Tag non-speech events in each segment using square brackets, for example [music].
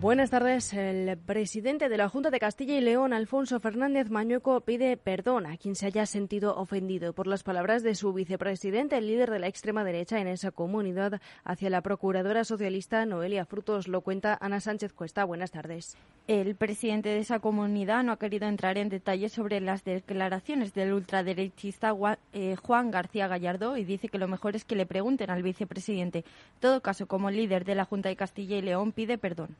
Buenas tardes. El presidente de la Junta de Castilla y León, Alfonso Fernández Mañueco, pide perdón a quien se haya sentido ofendido por las palabras de su vicepresidente, el líder de la extrema derecha en esa comunidad, hacia la procuradora socialista Noelia Frutos. Lo cuenta Ana Sánchez Cuesta. Buenas tardes. El presidente de esa comunidad no ha querido entrar en detalles sobre las declaraciones del ultraderechista eh, Juan García Gallardo y dice que lo mejor es que le pregunten al vicepresidente. En todo caso, como líder de la Junta de Castilla y León, pide perdón.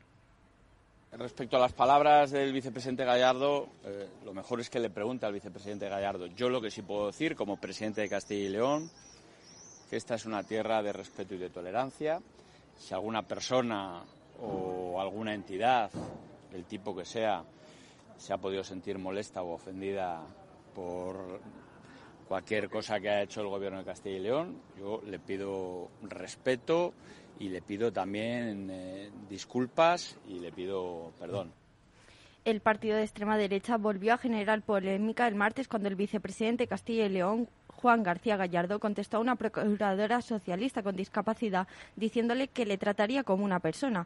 Respecto a las palabras del vicepresidente Gallardo, eh, lo mejor es que le pregunte al vicepresidente Gallardo. Yo lo que sí puedo decir, como presidente de Castilla y León, que esta es una tierra de respeto y de tolerancia. Si alguna persona o alguna entidad, del tipo que sea, se ha podido sentir molesta o ofendida por cualquier cosa que ha hecho el gobierno de Castilla y León, yo le pido respeto y le pido también eh, disculpas y le pido perdón. El partido de extrema derecha volvió a generar polémica el martes cuando el vicepresidente Castilla y León Juan García Gallardo contestó a una procuradora socialista con discapacidad diciéndole que le trataría como una persona.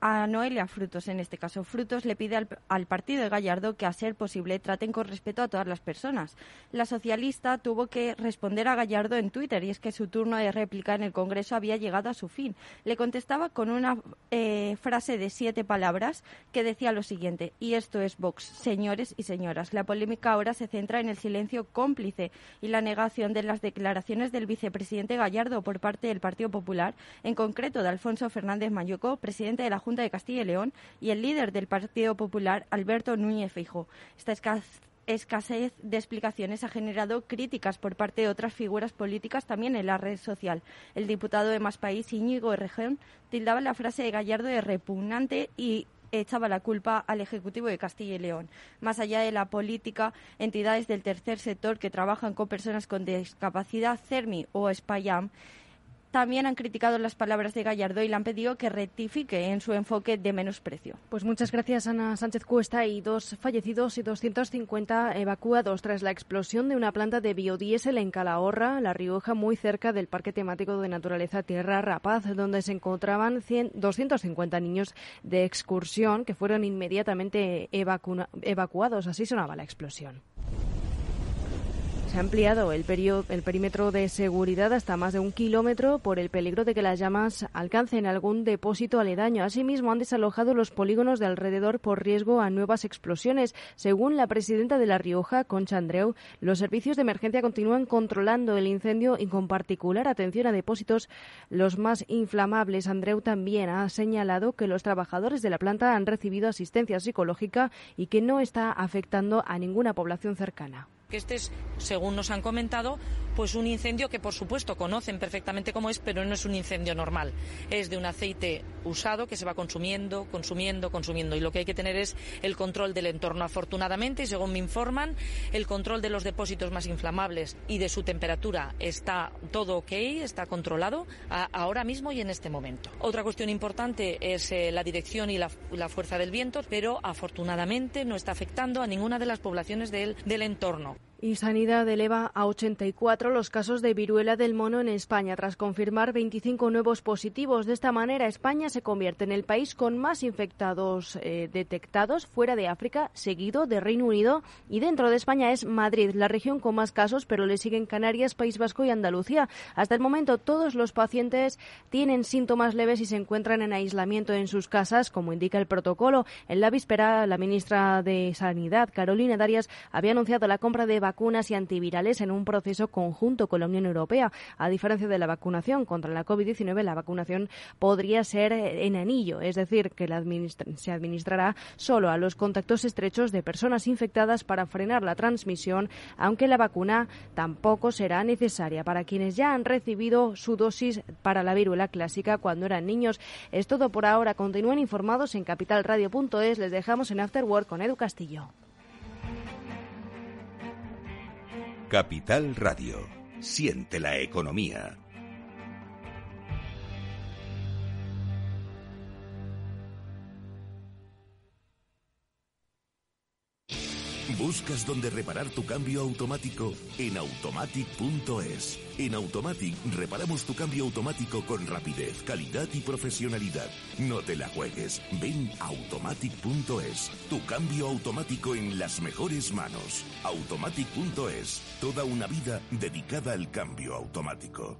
A Noelia Frutos, en este caso, Frutos le pide al, partido de Gallardo que, a ser posible, traten con respeto a todas las personas. La socialista tuvo que responder a Gallardo en Twitter y es que su turno de réplica en el Congreso había llegado a su fin. Le contestaba con una eh, frase de siete palabras que decía lo siguiente, y esto es Vox, señores y señoras. La polémica ahora se centra en el silencio cómplice y la negación de las declaraciones del vicepresidente Gallardo por parte del Partido Popular, en concreto de Alfonso Fernández Mayuco, presidente de la Junta de Castilla y León, y el líder del Partido Popular, Alberto Núñez Feijóo. Esta escasez de explicaciones ha generado críticas por parte de otras figuras políticas también en la red social. El diputado de Más País, Íñigo Región, tildaba la frase de Gallardo de repugnante y echaba la culpa al Ejecutivo de Castilla y León. Más allá de la política, entidades del tercer sector que trabajan con personas con discapacidad, CERMI o SPAYAM, también han criticado las palabras de Gallardo y le han pedido que rectifique en su enfoque de menosprecio. Pues muchas gracias, Ana Sánchez Cuesta. Y dos fallecidos y 250 evacuados tras la explosión de una planta de biodiesel en Calahorra, La Rioja, muy cerca del Parque Temático de Naturaleza Tierra Rapaz, donde se encontraban 250 niños de excursión que fueron inmediatamente evacuados. Así sonaba la explosión. Se ha ampliado el, perímetro de seguridad hasta más de un kilómetro por el peligro de que las llamas alcancen algún depósito aledaño. Asimismo, han desalojado los polígonos de alrededor por riesgo a nuevas explosiones. Según la presidenta de La Rioja, Concha Andreu, los servicios de emergencia continúan controlando el incendio y con particular atención a depósitos los más inflamables. Andreu también ha señalado que los trabajadores de la planta han recibido asistencia psicológica y que no está afectando a ninguna población cercana que este es, según nos han comentado, pues un incendio que por supuesto conocen perfectamente cómo es, pero no es un incendio normal. Es de un aceite usado que se va consumiendo, consumiendo, consumiendo. Y lo que hay que tener es el control del entorno. Afortunadamente, y según me informan, el control de los depósitos más inflamables y de su temperatura está todo ok, está controlado ahora mismo y en este momento. Otra cuestión importante es eh, la dirección y la, fuerza del viento, pero afortunadamente no está afectando a ninguna de las poblaciones del entorno. Y Sanidad eleva a 84 los casos de viruela del mono en España tras confirmar 25 nuevos positivos. De esta manera, España se convierte en el país con más infectados eh, detectados fuera de África, seguido de Reino Unido. Y dentro de España es Madrid, la región con más casos, pero le siguen Canarias, País Vasco y Andalucía. Hasta el momento, todos los pacientes tienen síntomas leves y se encuentran en aislamiento en sus casas, como indica el protocolo. En la víspera, la ministra de Sanidad, Carolina Darias, había anunciado la compra de vacunas y antivirales en un proceso conjunto con la Unión Europea. A diferencia de la vacunación contra la COVID-19, la vacunación podría ser en anillo, es decir, que se administrará solo a los contactos estrechos de personas infectadas para frenar la transmisión, aunque la vacuna tampoco será necesaria para quienes ya han recibido su dosis para la viruela clásica cuando eran niños. Es todo por ahora. Continúen informados en capitalradio.es. Les dejamos en Afterwork con Edu Castillo. Capital Radio. Siente la economía. ¿Buscas dónde reparar tu cambio automático? En automatic.es. En Automatic reparamos tu cambio automático con rapidez, calidad y profesionalidad. No te la juegues. Ven a automatic.es. Tu cambio automático en las mejores manos. Automatic.es. Toda una vida dedicada al cambio automático.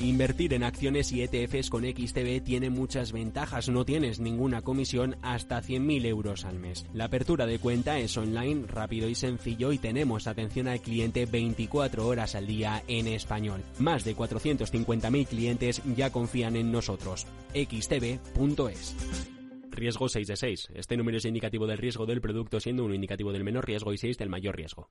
Invertir en acciones y ETFs con XTB tiene muchas ventajas. No tienes ninguna comisión hasta 100.000 euros al mes. La apertura de cuenta es online, rápido y sencillo y tenemos atención al cliente 24 horas al día en español. Más de 450.000 clientes ya confían en nosotros. xtb.es. Riesgo 6 de 6. Este número es indicativo del riesgo del producto siendo uno indicativo del menor riesgo y 6 del mayor riesgo.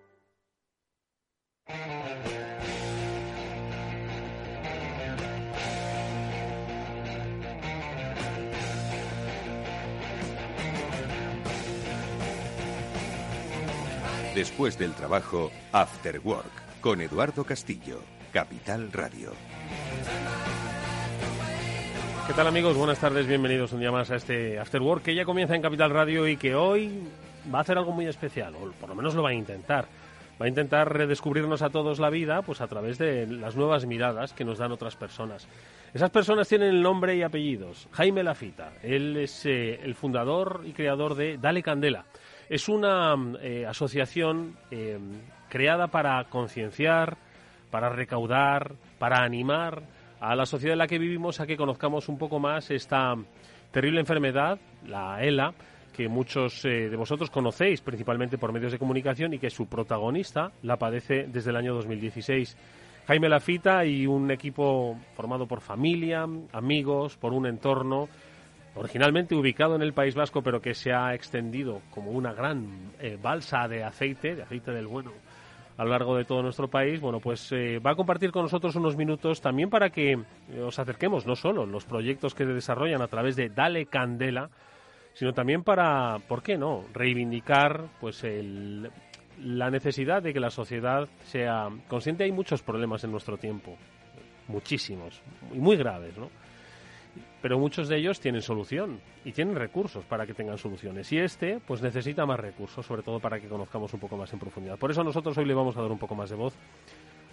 Después del trabajo, After Work, con Eduardo Castillo, Capital Radio. ¿Qué tal amigos? Buenas tardes, bienvenidos un día más a este After Work que ya comienza en Capital Radio y que hoy va a hacer algo muy especial, o por lo menos lo va a intentar. Va a intentar redescubrirnos a todos la vida pues a través de las nuevas miradas que nos dan otras personas. Esas personas tienen el nombre y apellidos. Jaime Lafita, él es eh, el fundador y creador de Dale Candela. Es una eh, asociación eh, creada para concienciar, para recaudar, para animar a la sociedad en la que vivimos a que conozcamos un poco más esta terrible enfermedad, la ELA, que muchos eh, de vosotros conocéis principalmente por medios de comunicación y que su protagonista la padece desde el año 2016. Jaime Lafita y un equipo formado por familia, amigos, por un entorno originalmente ubicado en el País Vasco, pero que se ha extendido como una gran eh, balsa de aceite, de aceite del bueno, a lo largo de todo nuestro país, bueno, pues eh, va a compartir con nosotros unos minutos también para que os acerquemos no solo los proyectos que se desarrollan a través de Dale Candela, sino también para, ¿por qué no?, reivindicar pues el, la necesidad de que la sociedad sea consciente. Hay muchos problemas en nuestro tiempo, muchísimos, y muy graves, ¿no? pero muchos de ellos tienen solución y tienen recursos para que tengan soluciones. Y este, pues necesita más recursos, sobre todo para que conozcamos un poco más en profundidad. Por eso nosotros hoy le vamos a dar un poco más de voz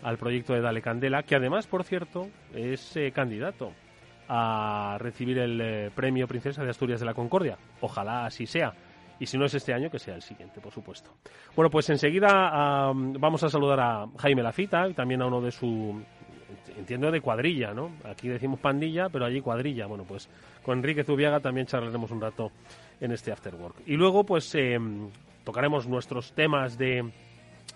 al proyecto de Dale Candela, que además, por cierto, es eh, candidato a recibir el eh, premio Princesa de Asturias de la Concordia. Ojalá así sea. Y si no es este año, que sea el siguiente, por supuesto. Bueno, pues enseguida vamos a saludar a Jaime Lafita y también a uno de su entiendo de cuadrilla, ¿no? Aquí decimos pandilla, pero allí cuadrilla. Bueno, pues con Enrique Zubiaga también charlaremos un rato en este After Work. Y luego, pues em, tocaremos nuestros temas de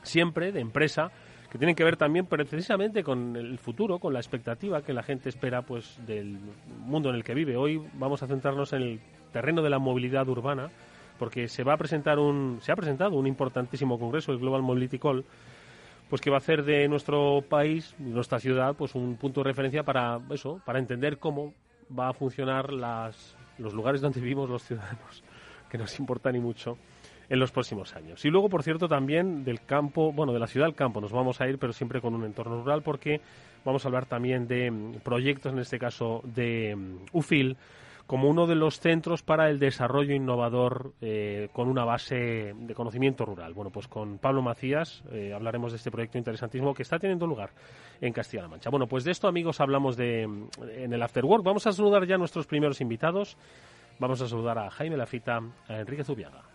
siempre, de empresa, que tienen que ver también precisamente con el futuro, con la expectativa que la gente espera pues del mundo en el que vive. Hoy vamos a centrarnos en el terreno de la movilidad urbana, porque se va a presentar un, se ha presentado un importantísimo congreso, el Global Mobility Call, pues que va a hacer de nuestro país, nuestra ciudad, pues un punto de referencia para eso, para entender cómo va a funcionar las, los lugares donde vivimos los ciudadanos, que nos importan y mucho en los próximos años. Y luego, por cierto, también del campo, bueno, de la ciudad al campo nos vamos a ir, pero siempre con un entorno rural, porque vamos a hablar también de mm, proyectos, en este caso de mm, UFIL, como uno de los centros para el desarrollo innovador eh, con una base de conocimiento rural. Bueno, pues con Pablo Macías eh, hablaremos de este proyecto interesantísimo que está teniendo lugar en Castilla-La Mancha. Bueno, pues de esto, amigos, hablamos de, en el After Work. Vamos a saludar ya a nuestros primeros invitados. Vamos a saludar a Jaime Lafita, a Enrique Zubiaga.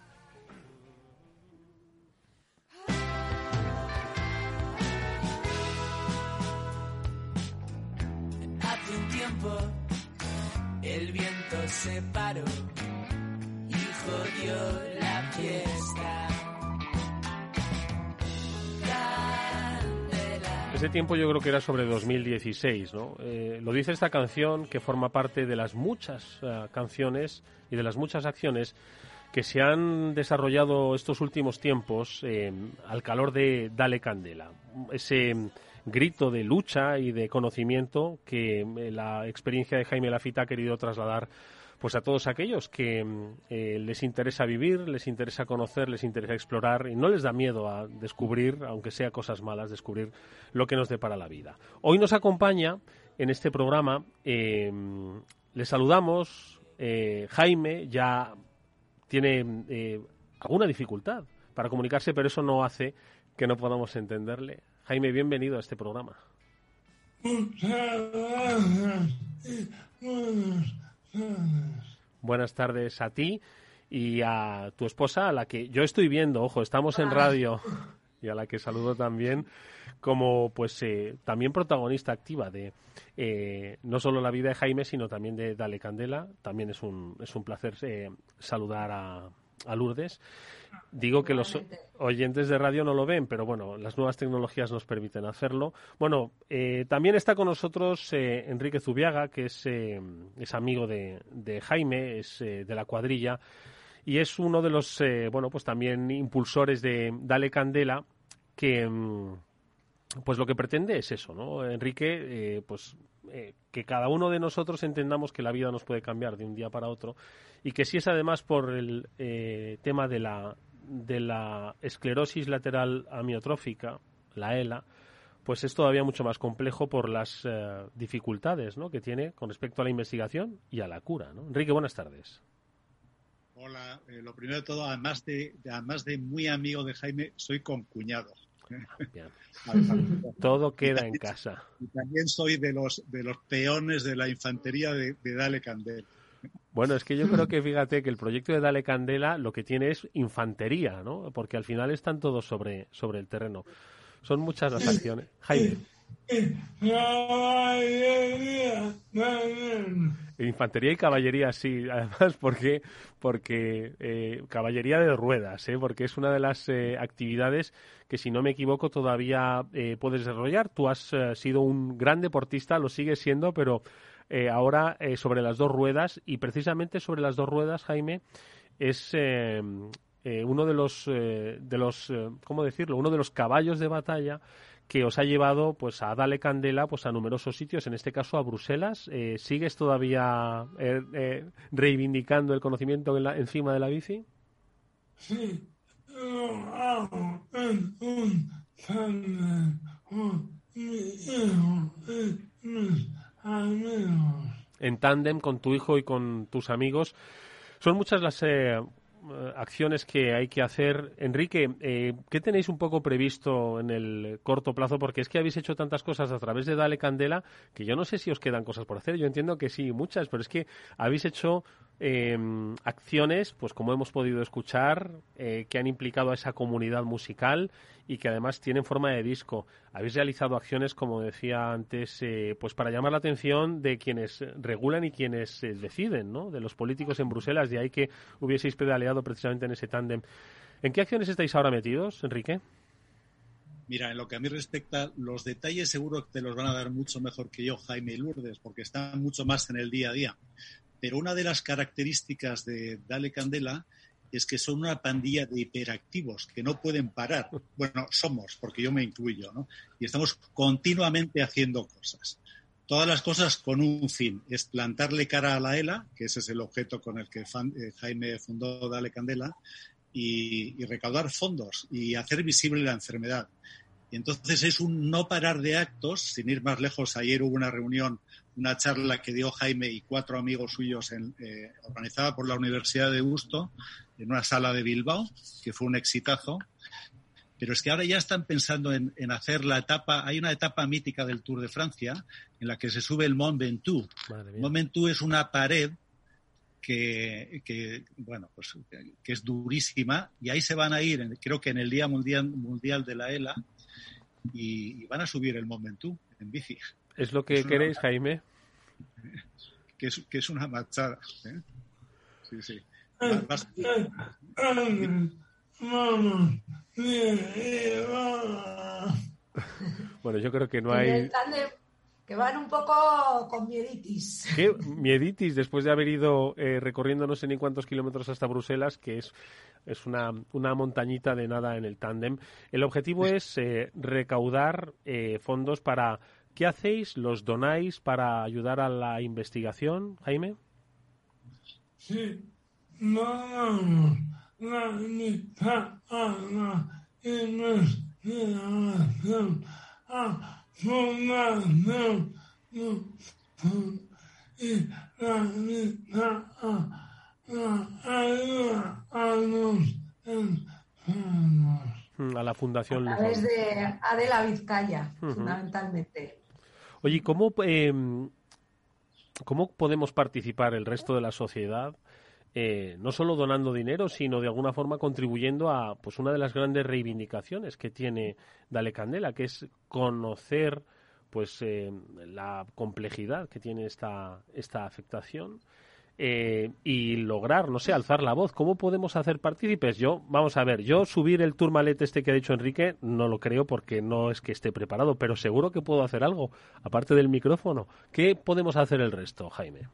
Ese tiempo yo creo que era sobre 2016, ¿no? Eh, lo dice esta canción que forma parte de las muchas uh, canciones y de las muchas acciones que se han desarrollado estos últimos tiempos eh, al calor de Dale Candela. Ese grito de lucha y de conocimiento que eh, la experiencia de Jaime Lafita ha querido trasladar pues a todos aquellos que eh, les interesa vivir, les interesa conocer, les interesa explorar y no les da miedo a descubrir, aunque sea cosas malas, descubrir lo que nos depara la vida. Hoy nos acompaña en este programa, eh, le saludamos, eh, Jaime ya tiene alguna dificultad para comunicarse, pero eso no hace que no podamos entenderle. Jaime, bienvenido a este programa. [laughs] Buenas tardes a ti y a tu esposa, a la que yo estoy viendo, ojo, estamos en radio [laughs] y a la que saludo también como pues eh, también protagonista activa de eh, no solo la vida de Jaime, sino también de Dale Candela. También es un, es un placer eh, saludar a, a Lourdes. Digo que los oyentes de radio no lo ven, pero bueno, las nuevas tecnologías nos permiten hacerlo. Bueno, eh, también está con nosotros eh, Enrique Zubiaga, que es, eh, es amigo de, de, Jaime, es de la cuadrilla y es uno de los, bueno, pues también impulsores de Dale Candela, que mm, pues lo que pretende es eso, ¿no? Enrique, pues que cada uno de nosotros entendamos que la vida nos puede cambiar de un día para otro y que si es además por el eh, tema de la, de la esclerosis lateral amiotrófica, la ELA, pues es todavía mucho más complejo por las eh, dificultades ¿no? que tiene con respecto a la investigación y a la cura. ¿no? Enrique, buenas tardes. Hola, eh, lo primero de todo, además de, además de muy amigo de Jaime, soy concuñado. [laughs] Todo queda en casa. Y también soy de los, de los peones de la infantería de, de Dale Candela. Bueno, es que yo creo [laughs] que fíjate que el proyecto de Dale Candela lo que tiene es infantería, ¿no? Porque al final están todos sobre, sobre el terreno. Son muchas las acciones. Jaime. Infantería y caballería, sí, además [laughs] porque porque eh, caballería de ruedas, ¿eh? porque es una de las eh, actividades que si no me equivoco todavía eh, puedes desarrollar. Tú has sido un gran deportista, lo sigues siendo, pero ahora sobre las dos ruedas y precisamente sobre las dos ruedas, Jaime, es uno de los, de los ¿cómo decirlo? Uno de los caballos de batalla que os ha llevado pues a darle candela pues a numerosos sitios, en este caso a Bruselas. ¿Sigues todavía reivindicando el conocimiento en la, encima de la bici? Sí. En tándem con tu hijo y con tus amigos. Son muchas las eh, acciones que hay que hacer. Enrique, eh, ¿qué tenéis un poco previsto en el corto plazo? Porque es que habéis hecho tantas cosas a través de Dale Candela que yo no sé si os quedan cosas por hacer. Yo entiendo que sí, muchas, pero es que habéis hecho eh, acciones, pues como hemos podido escuchar, eh, que han implicado a esa comunidad musical y que además tienen forma de disco. Habéis realizado acciones, como decía antes, eh, pues para llamar la atención de quienes regulan y quienes eh, deciden, ¿no? De los políticos en Bruselas, de ahí que hubieseis pedaleado precisamente en ese tándem. ¿En qué acciones estáis ahora metidos, Enrique? Mira, en lo que a mí respecta, los detalles seguro que te los van a dar mucho mejor que yo, Jaime Lourdes, porque están mucho más en el día a día. Pero una de las características de Dale Candela es que son una pandilla de hiperactivos que no pueden parar. [laughs] Bueno, somos, porque yo me incluyo, ¿no? Y estamos continuamente haciendo cosas. Todas las cosas con un fin, es plantarle cara a la ELA, que ese es el objeto con el que eh, Jaime fundó Dale Candela, y, y recaudar fondos y hacer visible la enfermedad. Y entonces es un no parar de actos, sin ir más lejos. Ayer hubo una reunión, una charla que dio Jaime y cuatro amigos suyos en, eh, organizada por la Universidad de Busto en una sala de Bilbao, que fue un exitazo. Pero es que ahora ya están pensando en, en, hacer la etapa, hay una etapa mítica del Tour de Francia en la que se sube el Mont Ventoux. Mont Ventoux es una pared que, que bueno, pues que, es durísima y ahí se van a ir, creo que en el Día Mundial, mundial de la ELA, y, y, van a subir el Mont Ventoux en bici. ¿Es lo que es queréis, una, Jaime? [laughs] Que es, que es una marchada. ¿eh? Sí, sí. Vas, bueno, yo creo que no hay. que van un poco con mieditis. ¿Qué mieditis después de haber ido eh, recorriendo no sé ni cuántos kilómetros hasta Bruselas, que es, es una, una montañita de nada en el tándem? El objetivo es eh, recaudar eh, fondos para... ¿Qué hacéis? ¿Los donáis para ayudar a la investigación, Jaime? Sí, investigación a y la ayuda a los enfermos. A la Fundación A través de Adela Vizcaya, fundamentalmente. Oye, ¿cómo, eh, ¿cómo podemos participar el resto de la sociedad? Eh, no solo donando dinero, sino de alguna forma contribuyendo a pues una de las grandes reivindicaciones que tiene Dale Candela, que es conocer pues eh, la complejidad que tiene esta, esta afectación eh, y lograr, no sé, alzar la voz. ¿Cómo podemos hacer partícipes? Yo, vamos a ver, yo subir el turmalet este que ha dicho Enrique no lo creo porque no es que esté preparado, pero seguro que puedo hacer algo, aparte del micrófono. ¿Qué podemos hacer el resto, Jaime?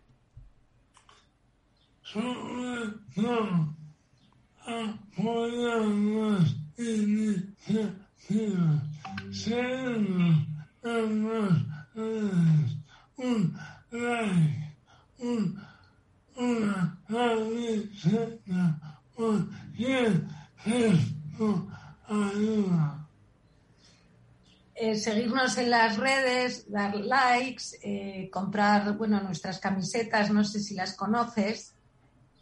Eh, seguirnos en las redes, dar likes, eh, comprar bueno nuestras camisetas, no sé si las conoces.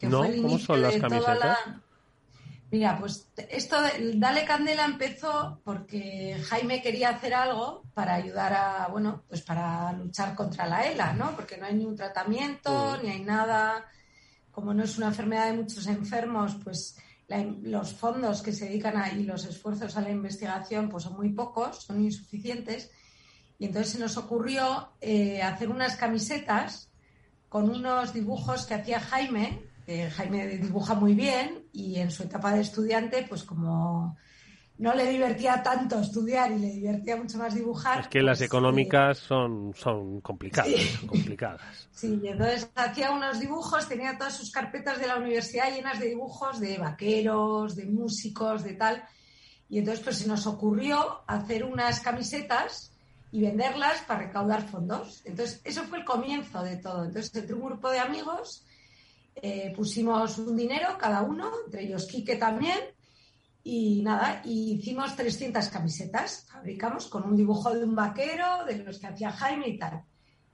Que No, fue el ¿cómo son las camisetas? la- Mira, pues esto de Dale Candela empezó porque Jaime quería hacer algo para ayudar a, bueno, pues para luchar contra la ELA, ¿no? Porque no hay ni un tratamiento, ni hay nada. Como no es una enfermedad de muchos enfermos, pues la- los fondos que se dedican a, y los esfuerzos a la investigación pues son muy pocos, son insuficientes. Y entonces se nos ocurrió eh, hacer unas camisetas con unos dibujos que hacía Jaime. Que Jaime dibuja muy bien y en su etapa de estudiante, pues como no le divertía tanto estudiar y le divertía mucho más dibujar. Es que las pues, económicas son, son complicadas, complicadas. [laughs] Sí, y entonces hacía unos dibujos, tenía todas sus carpetas de la universidad llenas de dibujos de vaqueros, de músicos, de tal. Y entonces pues se nos ocurrió hacer unas camisetas y venderlas para recaudar fondos. Entonces eso fue el comienzo de todo. Entonces entre un grupo de amigos eh, pusimos un dinero cada uno, entre ellos Quique también, y nada, y hicimos 300 camisetas, fabricamos con un dibujo de un vaquero, de los que hacía Jaime y tal.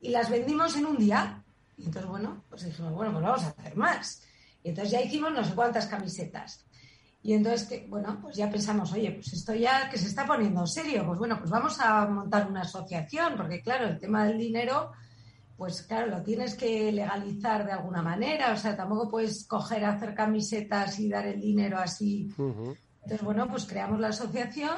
Y las vendimos en un día. Y entonces, bueno, pues dijimos, bueno, pues vamos a hacer más. Y entonces ya hicimos no sé cuántas camisetas. Y entonces, que, bueno, pues ya pensamos, oye, pues esto ya que se está poniendo serio, pues bueno, pues vamos a montar una asociación, porque claro, el tema del dinero, pues claro, lo tienes que legalizar de alguna manera, o sea, tampoco puedes coger, hacer camisetas y dar el dinero así entonces, bueno, pues creamos la asociación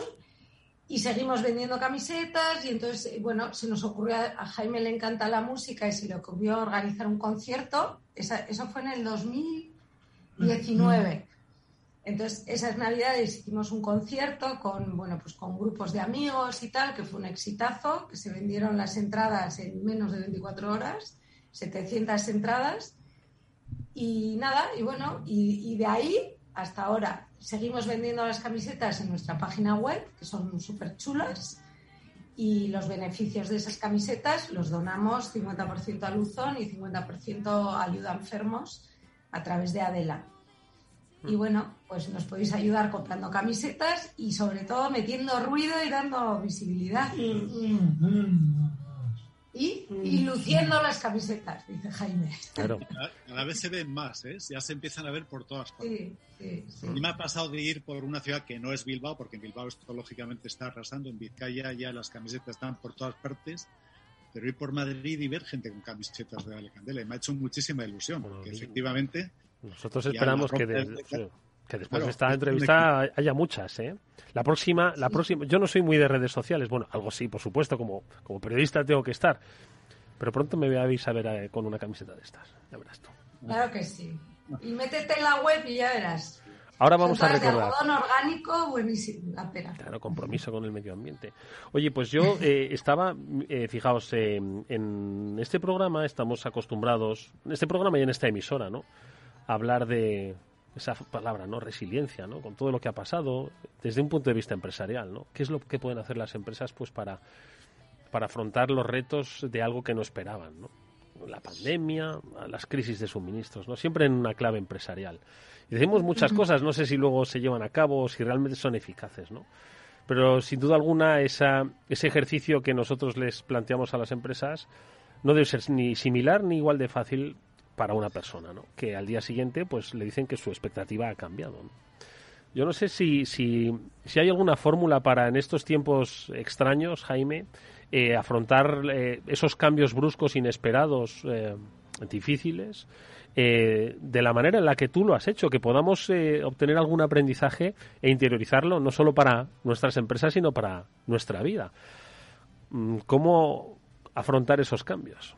y seguimos vendiendo camisetas y entonces, bueno, se nos ocurrió, a a Jaime le encanta la música y se le ocurrió organizar un concierto. Esa- eso fue en el 2019. Entonces, esas navidades hicimos un concierto con, bueno, pues con grupos de amigos y tal, que fue un exitazo, que se vendieron las entradas en menos de 24 horas, 700 entradas. Y nada, y bueno, y, y de ahí hasta ahora seguimos vendiendo las camisetas en nuestra página web, que son súper chulas, y los beneficios de esas camisetas los donamos 50% a Luzón y 50% a ayuda a enfermos a través de Adela. Y bueno, pues nos podéis ayudar comprando camisetas y sobre todo metiendo ruido y dando visibilidad. Y, y luciendo las camisetas, dice Jaime. Claro. Cada- vez se ven más, ¿eh? Ya se empiezan a ver por todas partes. Sí, sí, sí. Y me ha pasado de ir por una ciudad que no es Bilbao, porque en Bilbao esto lógicamente está arrasando. En Vizcaya ya las camisetas están por todas partes. Pero ir por Madrid y ver gente con camisetas de Ale Candela. Y me ha hecho muchísima ilusión, porque efectivamente. Nosotros esperamos que, de- que después de esta entrevista haya muchas, ¿eh? La próxima, la próxima, yo no soy muy de redes sociales, bueno, algo sí, por supuesto, como, como periodista tengo que estar, pero pronto me voy a ir a ver eh, con una camiseta de estas, ya verás tú. Claro que sí. Y métete en la web y ya verás. Ahora vamos a de recordar. algodón orgánico, buenísimo, la pera. Claro, compromiso con el medio ambiente. Oye, pues yo eh, estaba, eh, fijaos, eh, en este programa estamos acostumbrados, en este programa y en esta emisora, ¿no? Hablar de esa palabra, ¿no? Resiliencia, ¿no? Con todo lo que ha pasado desde un punto de vista empresarial, ¿no? ¿Qué es lo que pueden hacer las empresas, pues, para, para afrontar los retos de algo que no esperaban, ¿no? La pandemia, las crisis de suministros, ¿no? Siempre en una clave empresarial. Y decimos muchas cosas, no sé si luego se llevan a cabo o si realmente son eficaces, ¿no? Pero sin duda alguna esa, ese ejercicio que nosotros les planteamos a las empresas no debe ser ni similar ni igual de fácil para una persona, ¿no? Que al día siguiente pues le dicen que su expectativa ha cambiado. Yo no sé si, si, si hay alguna fórmula para en estos tiempos extraños, Jaime, eh, afrontar eh, esos cambios bruscos, inesperados, eh, difíciles, de la manera en la que tú lo has hecho, que podamos obtener algún aprendizaje e interiorizarlo no solo para nuestras empresas, sino para nuestra vida. Mm, ¿Cómo afrontar esos cambios?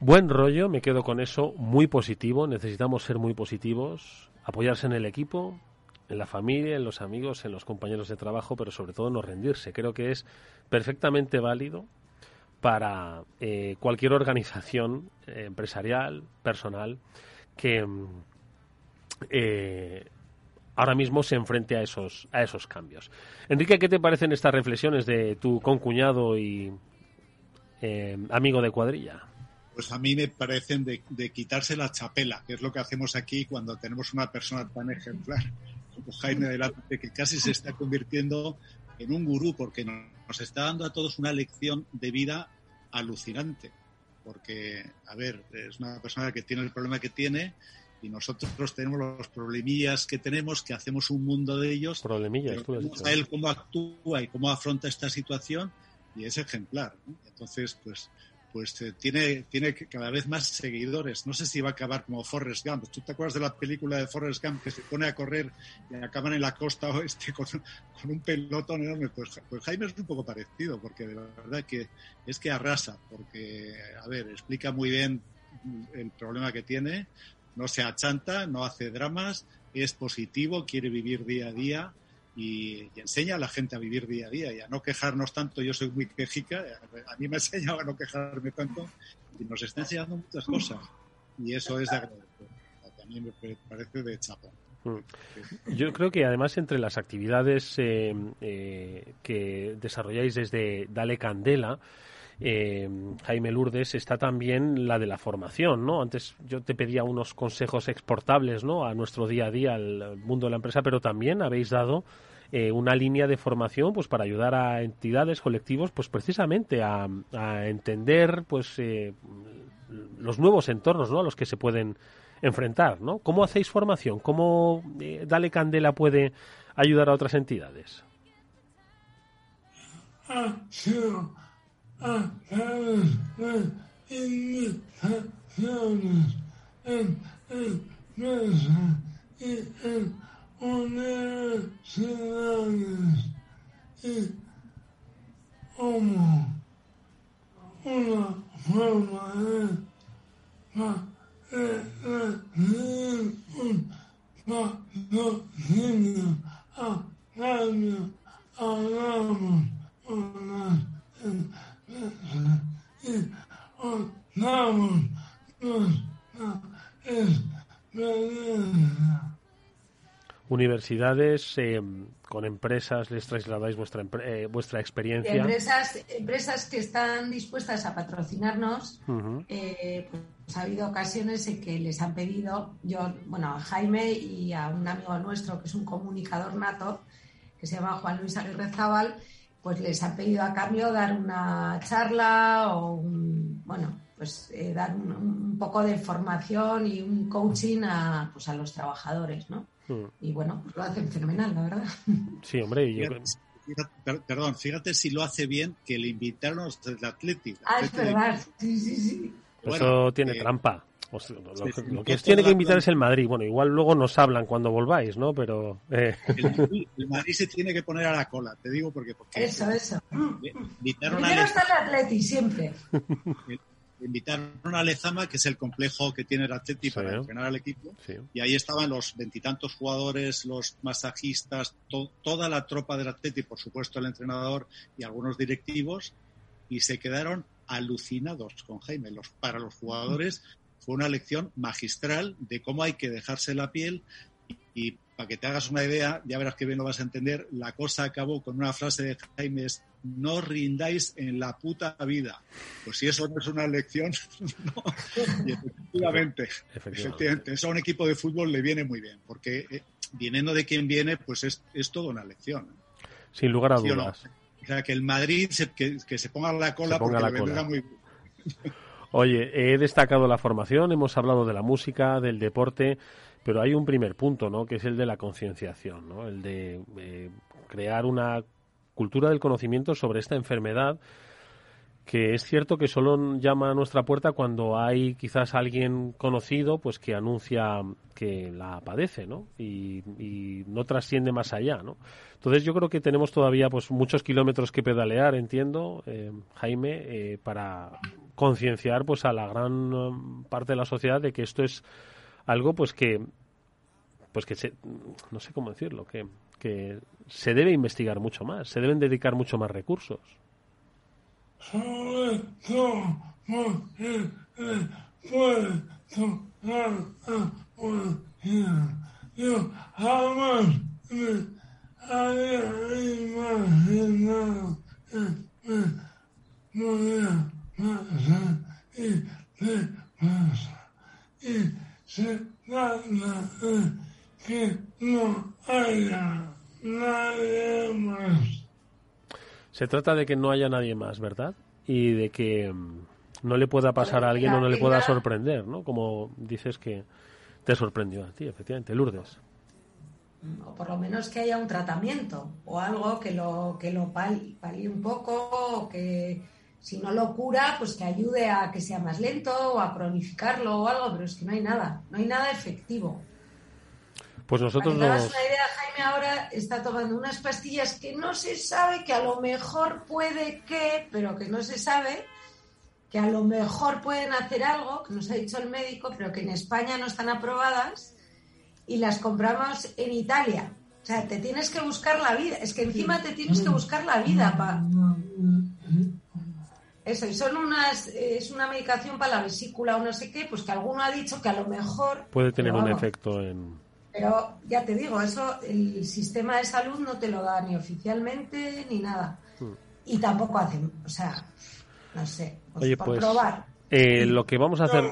buen rollo me quedo con eso, muy positivo, necesitamos ser muy positivos, apoyarse en el equipo, en la familia, en los amigos, en los compañeros de trabajo, pero sobre todo no rendirse. Creo que es perfectamente válido para eh, cualquier organización eh, empresarial, personal, que mm, eh, ahora mismo se enfrente a esos, a esos cambios. Enrique, ¿qué te parecen estas reflexiones de tu concuñado y eh, amigo de cuadrilla? Pues a mí me parecen de, de quitarse la chapela, que es lo que hacemos aquí cuando tenemos una persona tan ejemplar como Jaime delante, que casi se está convirtiendo en un gurú, porque nos está dando a todos una lección de vida alucinante. Porque, a ver, es una persona que tiene el problema que tiene y nosotros tenemos los problemillas que tenemos, que hacemos un mundo de ellos. Problemillas, tú lo has a él cómo actúa y cómo afronta esta situación y es ejemplar. ¿no? Entonces, pues, pues eh, tiene, tiene cada vez más seguidores. No sé si va a acabar como Forrest Gump. ¿Tú te acuerdas de la película de Forrest Gump que se pone a correr y acaban en la costa oeste [laughs] con, con un pelotón enorme? Pues, pues Jaime es un poco parecido, porque de verdad que es que arrasa, porque, a ver, explica muy bien el problema que tiene, no se achanta, no hace dramas, es positivo, quiere vivir día a día y, enseña a la gente a vivir día a día y a no quejarnos tanto. Yo soy muy quejica, a mí me [laughs] ha enseñado a no quejarme tanto y nos está enseñando muchas cosas y eso es de agradecer. También me parece de chapón. Mm. Yo creo que además entre las actividades eh, eh, que desarrolláis desde Dale Candela, eh, Jaime Lourdes, está también la de la formación, ¿no? Antes yo te pedía unos consejos exportables, ¿no? A nuestro día a día, al mundo de la empresa, pero también habéis dado eh, una línea de formación, pues para ayudar a entidades, colectivos, pues precisamente a, entender, pues eh, los nuevos entornos, ¿no? A los que se pueden enfrentar, ¿no? ¿Cómo hacéis formación? ¿Cómo eh, Dale Candela puede ayudar a otras entidades? ha sido a través de invitaciones en empresas y en universidades y como una forma de pa- de recibir un patrocinio a cambio hablamos con las Universidades, eh, con empresas, les trasladáis vuestra, eh, vuestra experiencia. Empresas, empresas que están dispuestas a patrocinarnos, eh, pues ha habido ocasiones en que les han pedido, yo, bueno, a Jaime y a un amigo nuestro que es un comunicador nato, que se llama Juan Luis Aguirre Zabal, pues les han pedido a cambio dar una charla o un, bueno, pues eh, dar un, un poco de formación y un coaching a, pues, a los trabajadores, ¿no? Mm. Y bueno, pues lo hacen fenomenal, la verdad. [laughs] Sí, hombre, y yo- perdón, fíjate si lo hace bien que le invitaron a los del Atlético. Ah, es verdad, sí, sí, sí. eso tiene eh, trampa. Sea, lo, sí, lo sí, que os tiene que invitar es el Madrid. Bueno, igual luego nos hablan cuando volváis, ¿no? Pero eh, El Madrid, el Madrid se tiene que poner a la cola, te digo porque, porque Eso, eso. invitaron Primero está el Atleti, siempre. invitaron a Lezama, que es el complejo que tiene el Atleti Sí. para entrenar al equipo, sí. y ahí estaban los veintitantos jugadores, los masajistas, to- toda la tropa del Atleti, por supuesto el entrenador y algunos directivos, y se quedaron alucinados con Jaime. Los, para los jugadores fue una lección magistral de cómo hay que dejarse la piel y, para que te hagas una idea, ya verás que bien lo vas a entender, la cosa acabó con una frase de Jaime es no rindáis en la puta vida. Pues si eso no es una lección, [laughs] no. Y efectivamente, Efectivamente. efectivamente, eso a un equipo de fútbol le viene muy bien, porque eh, viniendo de quien viene, pues es, es toda una lección. Sin lugar a ¿Sí o no? dudas. O sea, que el Madrid se- que, que se ponga la cola ponga porque la le vendrá cola. muy bien. [laughs] Oye, he destacado la formación, hemos hablado de la música, del deporte, pero hay un primer punto, ¿no? Que es el de la concienciación, ¿no? El de eh, crear una cultura del conocimiento sobre esta enfermedad que es cierto que solo llama a nuestra puerta cuando hay quizás alguien conocido pues que anuncia que la padece ¿no? y, y no trasciende más allá ¿no? entonces yo creo que tenemos todavía pues muchos kilómetros que pedalear entiendo eh, Jaime eh, para concienciar pues a la gran um, parte de la sociedad de que esto es algo pues que pues que se, no sé cómo decirlo que, que se debe investigar mucho más se deben dedicar mucho más recursos y se trata de que no haya nadie más. Se trata de que no haya nadie más, ¿verdad? Y de que mm, no le pueda pasar a alguien o no le pueda sorprender, ¿no? Como dices que te sorprendió a ti, efectivamente, Lourdes. o por lo menos que haya un tratamiento o algo que lo que lo pal- palíe un poco o que si no lo cura pues que ayude a que sea más lento o a cronificarlo o algo pero es que no hay nada no hay nada efectivo Pues para nosotros que te hagas nos... una idea Jaime ahora está tomando unas pastillas que no se sabe que a lo mejor puede que pero que no se sabe que a lo mejor pueden hacer algo que nos ha dicho el médico pero que en España no están aprobadas y las compramos en Italia. O sea, te tienes que buscar la vida. Es que encima te tienes que buscar la vida para... Eso, y son unas... Es una medicación para la vesícula o no sé qué, pues que alguno ha dicho que a lo mejor... Puede tener un vamos, efecto en... Pero ya te digo, eso el sistema de salud no te lo da ni oficialmente ni nada. Hmm. Y tampoco hacen, o sea, no sé, pues Oye, por pues probar. eh, lo que vamos a hacer...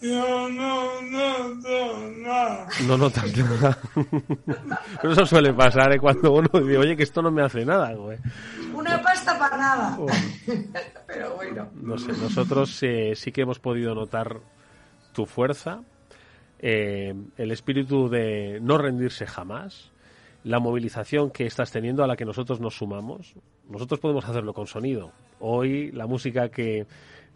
Yo no noto nada. No notas [laughs] nada. Pero eso suele pasar ¿eh? cuando uno dice, oye, que esto no me hace nada, güey. Una pasta para nada. Oh. [laughs] Pero bueno. No sé, nosotros eh, sí que hemos podido notar tu fuerza, eh, el espíritu de no rendirse jamás, la movilización que estás teniendo a la que nosotros nos sumamos. Nosotros podemos hacerlo con sonido. Hoy la música que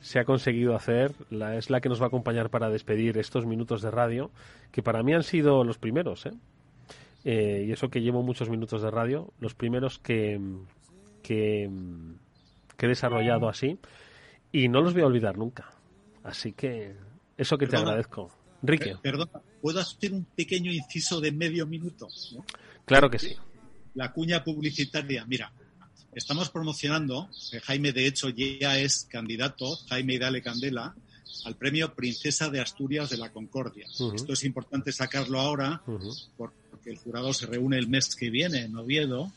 se ha conseguido hacer la, es la que nos va a acompañar para despedir estos minutos de radio, que para mí han sido los primeros, ¿eh? Eh, y eso que llevo muchos minutos de radio, los primeros que, que, que he desarrollado así, y no los voy a olvidar nunca. Así que eso que te Perdona. agradezco. Enrique, Eh, Perdón, ¿puedo hacer un pequeño inciso de medio minuto? ¿no? claro que sí. La cuña publicitaria. Mira, estamos promocionando, eh, Jaime de hecho ya es candidato, Jaime Dale Candela, al premio Princesa de Asturias de la Concordia. Esto es importante sacarlo ahora porque el jurado se reúne el mes que viene en Oviedo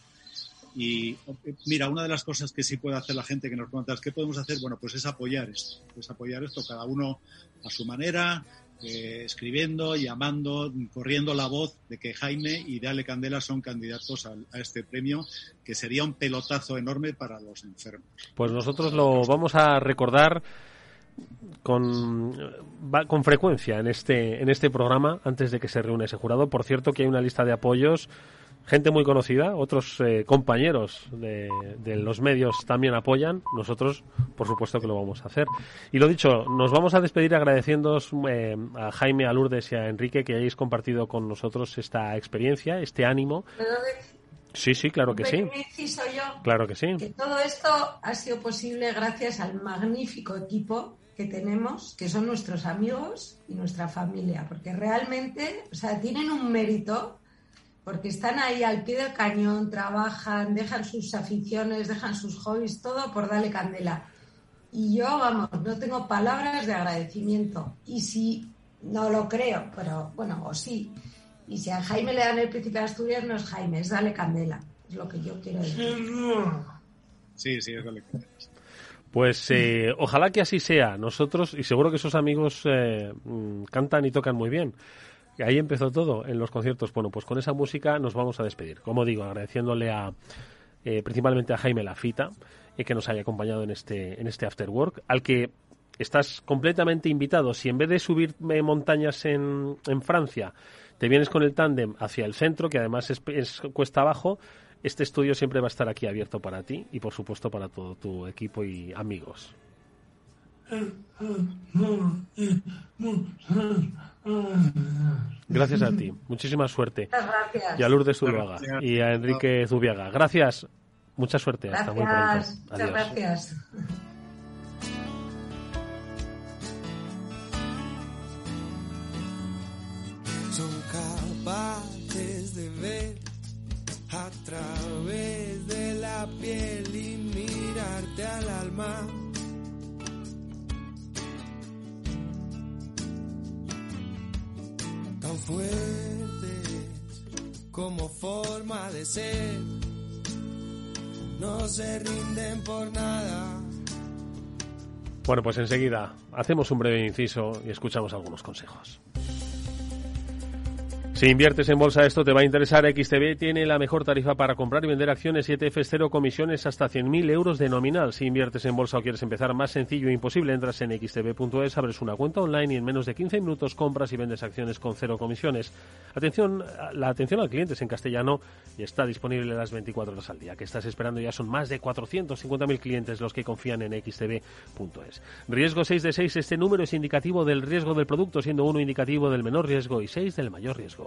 Y mira, una de las cosas que sí puede hacer la gente que nos pregunta ¿qué podemos hacer? Bueno, pues es apoyar esto, es apoyar esto, cada uno a su manera, eh, escribiendo, llamando, corriendo la voz de que Jaime y Dale Candela son candidatos a, este premio, que sería un pelotazo enorme para los enfermos. Pues nosotros lo vamos a recordar con, con frecuencia en este, en este programa antes de que se reúne ese jurado. Por cierto, que hay una lista de apoyos gente muy conocida, otros eh, compañeros de, de, los medios también apoyan, nosotros por supuesto que lo vamos a hacer. Y lo dicho, nos vamos a despedir agradeciendo eh, a Jaime, a Lourdes y a Enrique que hayáis compartido con nosotros esta experiencia, este ánimo. Sí, sí, claro que sí. Yo claro que sí. Que todo esto ha sido posible gracias al magnífico equipo que tenemos, que son nuestros amigos y nuestra familia, porque realmente, o sea, tienen un mérito porque están ahí al pie del cañón, trabajan, dejan sus aficiones, dejan sus hobbies, todo por darle candela. Y yo, vamos, no tengo palabras de agradecimiento. Y si, no lo creo, pero bueno, o sí. Y si a Jaime le dan el Príncipe de Asturias, no es Jaime, es Dale Candela. Es lo que yo quiero decir. Sí, sí, es Dale Candela. Pues eh, ojalá que así sea. Nosotros, y seguro que esos amigos eh, cantan y tocan muy bien. Ahí empezó todo en los conciertos. Bueno, pues con esa música nos vamos a despedir. Como digo, agradeciéndole a eh, principalmente a Jaime Lafita y que nos haya acompañado en este en este after work, al que estás completamente invitado. Si en vez de subir montañas en, en Francia te vienes con el tándem hacia el centro, que además es, es cuesta abajo, este estudio siempre va a estar aquí abierto para ti y por supuesto para todo tu equipo y amigos. Gracias a ti, muchísima suerte. Gracias. Y a Lourdes Zubiaga y a Enrique Zubiaga. Gracias, mucha suerte. Gracias. Hasta muy pronto. Adiós. Muchas gracias. Son capaces de ver a través de la piel y mirarte al alma. Tan fuertes como forma de ser, no se rinden por nada. Bueno, pues enseguida hacemos un breve inciso y escuchamos algunos consejos. Si inviertes en bolsa, esto te va a interesar. XTB tiene la mejor tarifa para comprar y vender acciones y ETFs cero comisiones hasta 100.000 euros de nominal. Si inviertes en bolsa o quieres empezar más sencillo e imposible, entras en xtb.es, abres una cuenta online y en menos de 15 minutos compras y vendes acciones con cero comisiones. Atención, la atención al cliente es en castellano y está disponible las 24 horas al día. ¿Qué estás esperando? Ya son más de 450.000 clientes los que confían en xtb.es. Riesgo 6 de 6. Este número es indicativo del riesgo del producto, siendo uno indicativo del menor riesgo y 6 del mayor riesgo.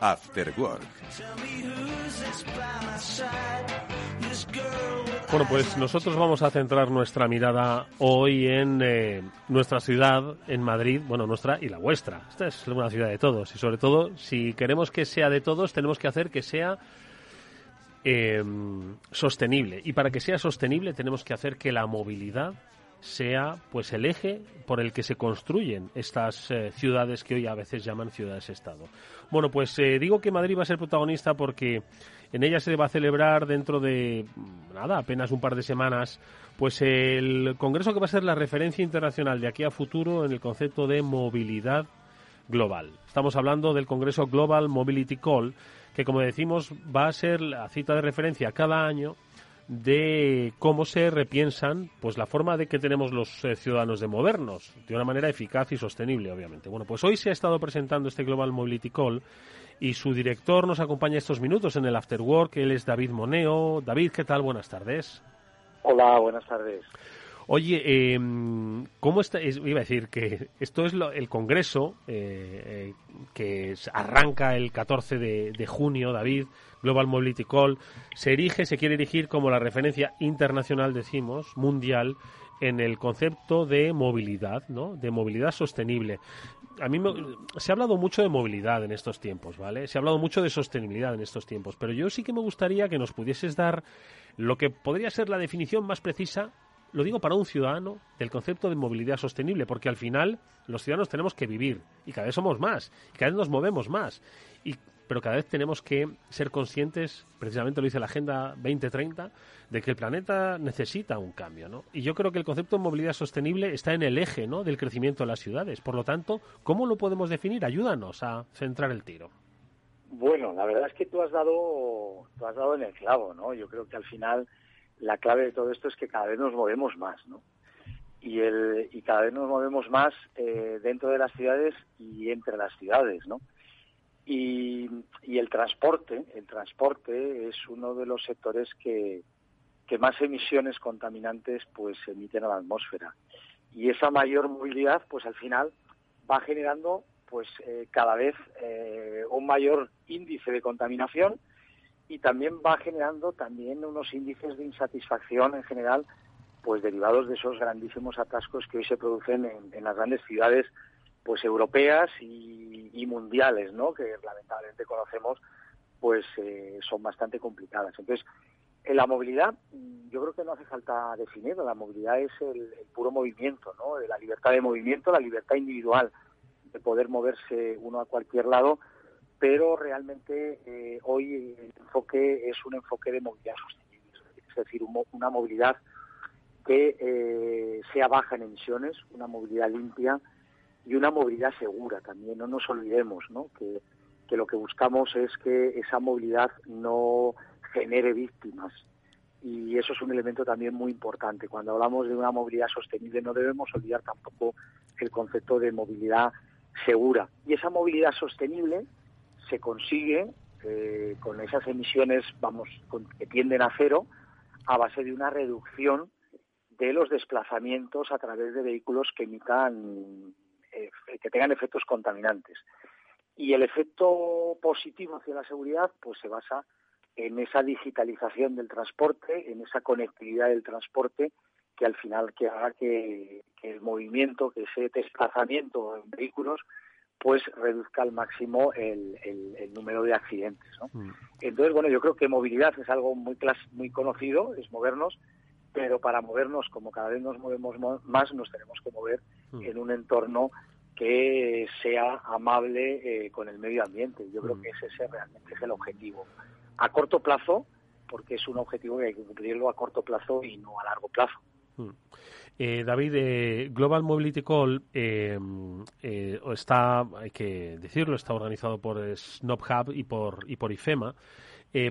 After Work. Bueno, pues nosotros vamos a centrar nuestra mirada hoy en eh, nuestra ciudad, en Madrid, bueno, nuestra y la vuestra. Esta es una ciudad de todos y sobre todo, si queremos que sea de todos, tenemos que hacer que sea em, sostenible. Y para que sea sostenible tenemos que hacer que la movilidad sea pues el eje por el que se construyen estas eh, ciudades que hoy a veces llaman ciudades-estado. Bueno, pues eh, digo que Madrid va a ser protagonista porque en ella se va a celebrar dentro de mm, nada, apenas un par de semanas, pues el congreso que va a ser la referencia internacional de aquí a futuro en el concepto de movilidad global. Estamos hablando del Congreso Global Mobility Call, que como decimos va a ser la cita de referencia cada año de cómo se repiensan pues la forma de que tenemos los eh, ciudadanos de movernos de una manera eficaz y sostenible obviamente. Bueno, pues hoy se ha estado presentando este Global Mobility Call y su director nos acompaña estos minutos en el After Work, él es David Moneo. David, ¿qué tal? Buenas tardes. Hola, buenas tardes. Oye, eh, ¿cómo está? iba a decir que esto es el congreso eh, eh, que arranca el 14 de, de, junio, David, Global Mobility Call, se erige, se quiere erigir como la referencia internacional, decimos, mundial, en el concepto de movilidad, ¿no? De movilidad sostenible. A mí me, se ha hablado mucho de movilidad en estos tiempos, ¿vale? Se ha hablado mucho de sostenibilidad en estos tiempos, pero yo sí que me gustaría que nos pudieses dar lo que podría ser la definición más precisa lo digo para un ciudadano, del concepto de movilidad sostenible, porque al final los ciudadanos tenemos que vivir y cada vez somos más, y cada vez nos movemos más, y, pero cada vez tenemos que ser conscientes, precisamente lo dice la Agenda 2030, de que el planeta necesita un cambio. ¿no? Y yo creo que el concepto de movilidad sostenible está en el eje ¿no? del crecimiento de las ciudades. Por lo tanto, ¿cómo lo podemos definir? Ayúdanos a centrar el tiro. Bueno, la verdad es que tú has dado, tú has dado en el clavo, ¿no? Yo creo que al final la clave de todo esto es que cada vez nos movemos más, ¿no? Y, el, y cada vez nos movemos más eh, dentro de las ciudades y entre las ciudades, ¿no? Y, y, el transporte, el transporte es uno de los sectores que, que más emisiones contaminantes pues emiten a la atmósfera. Y esa mayor movilidad, pues al final va generando pues eh, cada vez eh, un mayor índice de contaminación y también va generando también unos índices de insatisfacción en general, pues derivados de esos grandísimos atascos que hoy se producen en, las grandes ciudades, pues europeas y, mundiales, ¿no? Que lamentablemente conocemos, pues eh, son bastante complicadas. Entonces, en la movilidad, yo creo que no hace falta definirlo. La movilidad es el, el puro movimiento, ¿no? La libertad de movimiento, la libertad individual de poder moverse uno a cualquier lado pero realmente eh, hoy el enfoque es un enfoque de movilidad sostenible, es decir, una movilidad que eh, sea baja en emisiones, una movilidad limpia y una movilidad segura también. No nos olvidemos ¿no? Que, que lo que buscamos es que esa movilidad no genere víctimas. Y eso es un elemento también muy importante. Cuando hablamos de una movilidad sostenible no debemos olvidar tampoco el concepto de movilidad segura. Y esa movilidad sostenible se consigue eh, con esas emisiones, vamos, que tienden a cero, a base de una reducción de los desplazamientos a través de vehículos que emitan, eh, que tengan efectos contaminantes. Y el efecto positivo hacia la seguridad, pues se basa en esa digitalización del transporte, en esa conectividad del transporte, que al final que haga que el movimiento, que ese desplazamiento en vehículos, pues reduzca al máximo el, el, número de accidentes. ¿no? Mm. Entonces, bueno, yo creo que movilidad es algo muy, muy conocido, es movernos, pero para movernos, como cada vez nos movemos más, nos tenemos que mover mm. en un entorno que sea amable eh, con el medio ambiente. Yo creo mm. que ese, realmente es el objetivo. A corto plazo, porque es un objetivo que hay que cumplirlo a corto plazo y no a largo plazo. Eh, David, eh, Global Mobility Call eh, está, hay que decirlo, está organizado por Snob Hub y por, y por IFEMA.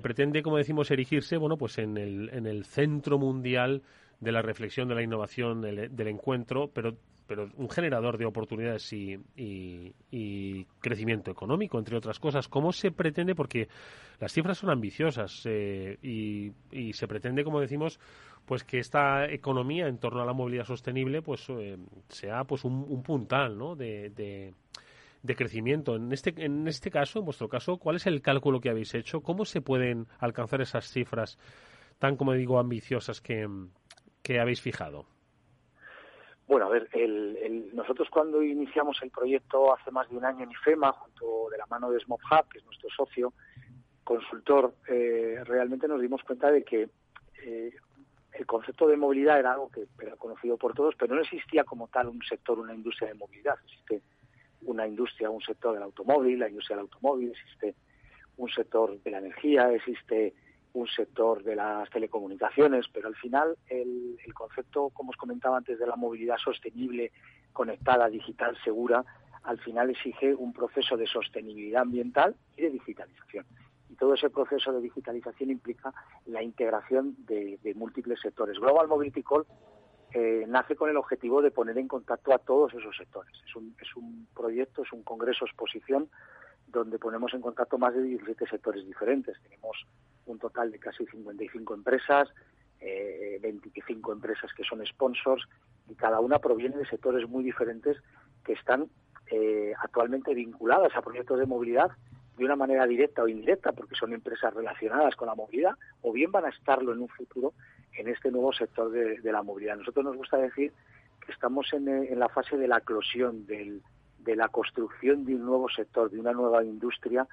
pretende, como decimos, erigirse bueno, pues en el, en el centro mundial de la reflexión, de la innovación, del, del encuentro, pero pero un generador de oportunidades y, y, crecimiento económico, entre otras cosas. ¿Cómo se pretende? Porque las cifras son ambiciosas eh, y, y, se pretende, como decimos, pues que esta economía en torno a la movilidad sostenible pues eh, sea pues un, puntal ¿no? de, de, crecimiento. En este, en este caso, en vuestro caso, ¿cuál es el cálculo que habéis hecho? ¿Cómo se pueden alcanzar esas cifras tan, como digo, ambiciosas que, que habéis fijado? Bueno, a ver, el, nosotros cuando iniciamos el proyecto hace más de un año en IFEMA, junto de la mano de SmobHub, que es nuestro socio, consultor, eh, realmente nos dimos cuenta de que eh, el concepto de movilidad era algo que era conocido por todos, pero no existía como tal un sector, una industria de movilidad. Existe una industria, un sector del automóvil, la industria del automóvil, existe un sector de la energía, existe un sector de las telecomunicaciones, pero al final el, concepto, como os comentaba antes, de la movilidad sostenible, conectada, digital, segura, al final exige un proceso de sostenibilidad ambiental y de digitalización. Y todo ese proceso de digitalización implica la integración de, múltiples sectores. Global Mobility Call eh, nace con el objetivo de poner en contacto a todos esos sectores. Es un, es un proyecto, es un congreso exposición donde ponemos en contacto más de 17 sectores diferentes. Tenemos un total de casi 55 empresas, eh, 25 empresas que son sponsors y cada una proviene de sectores muy diferentes que están eh, actualmente vinculadas a proyectos de movilidad de una manera directa o indirecta, porque son empresas relacionadas con la movilidad, o bien van a estarlo en un futuro en este nuevo sector de, la movilidad. Nosotros nos gusta decir que estamos en, en la fase de la eclosión del, de la construcción de un nuevo sector, de una nueva industria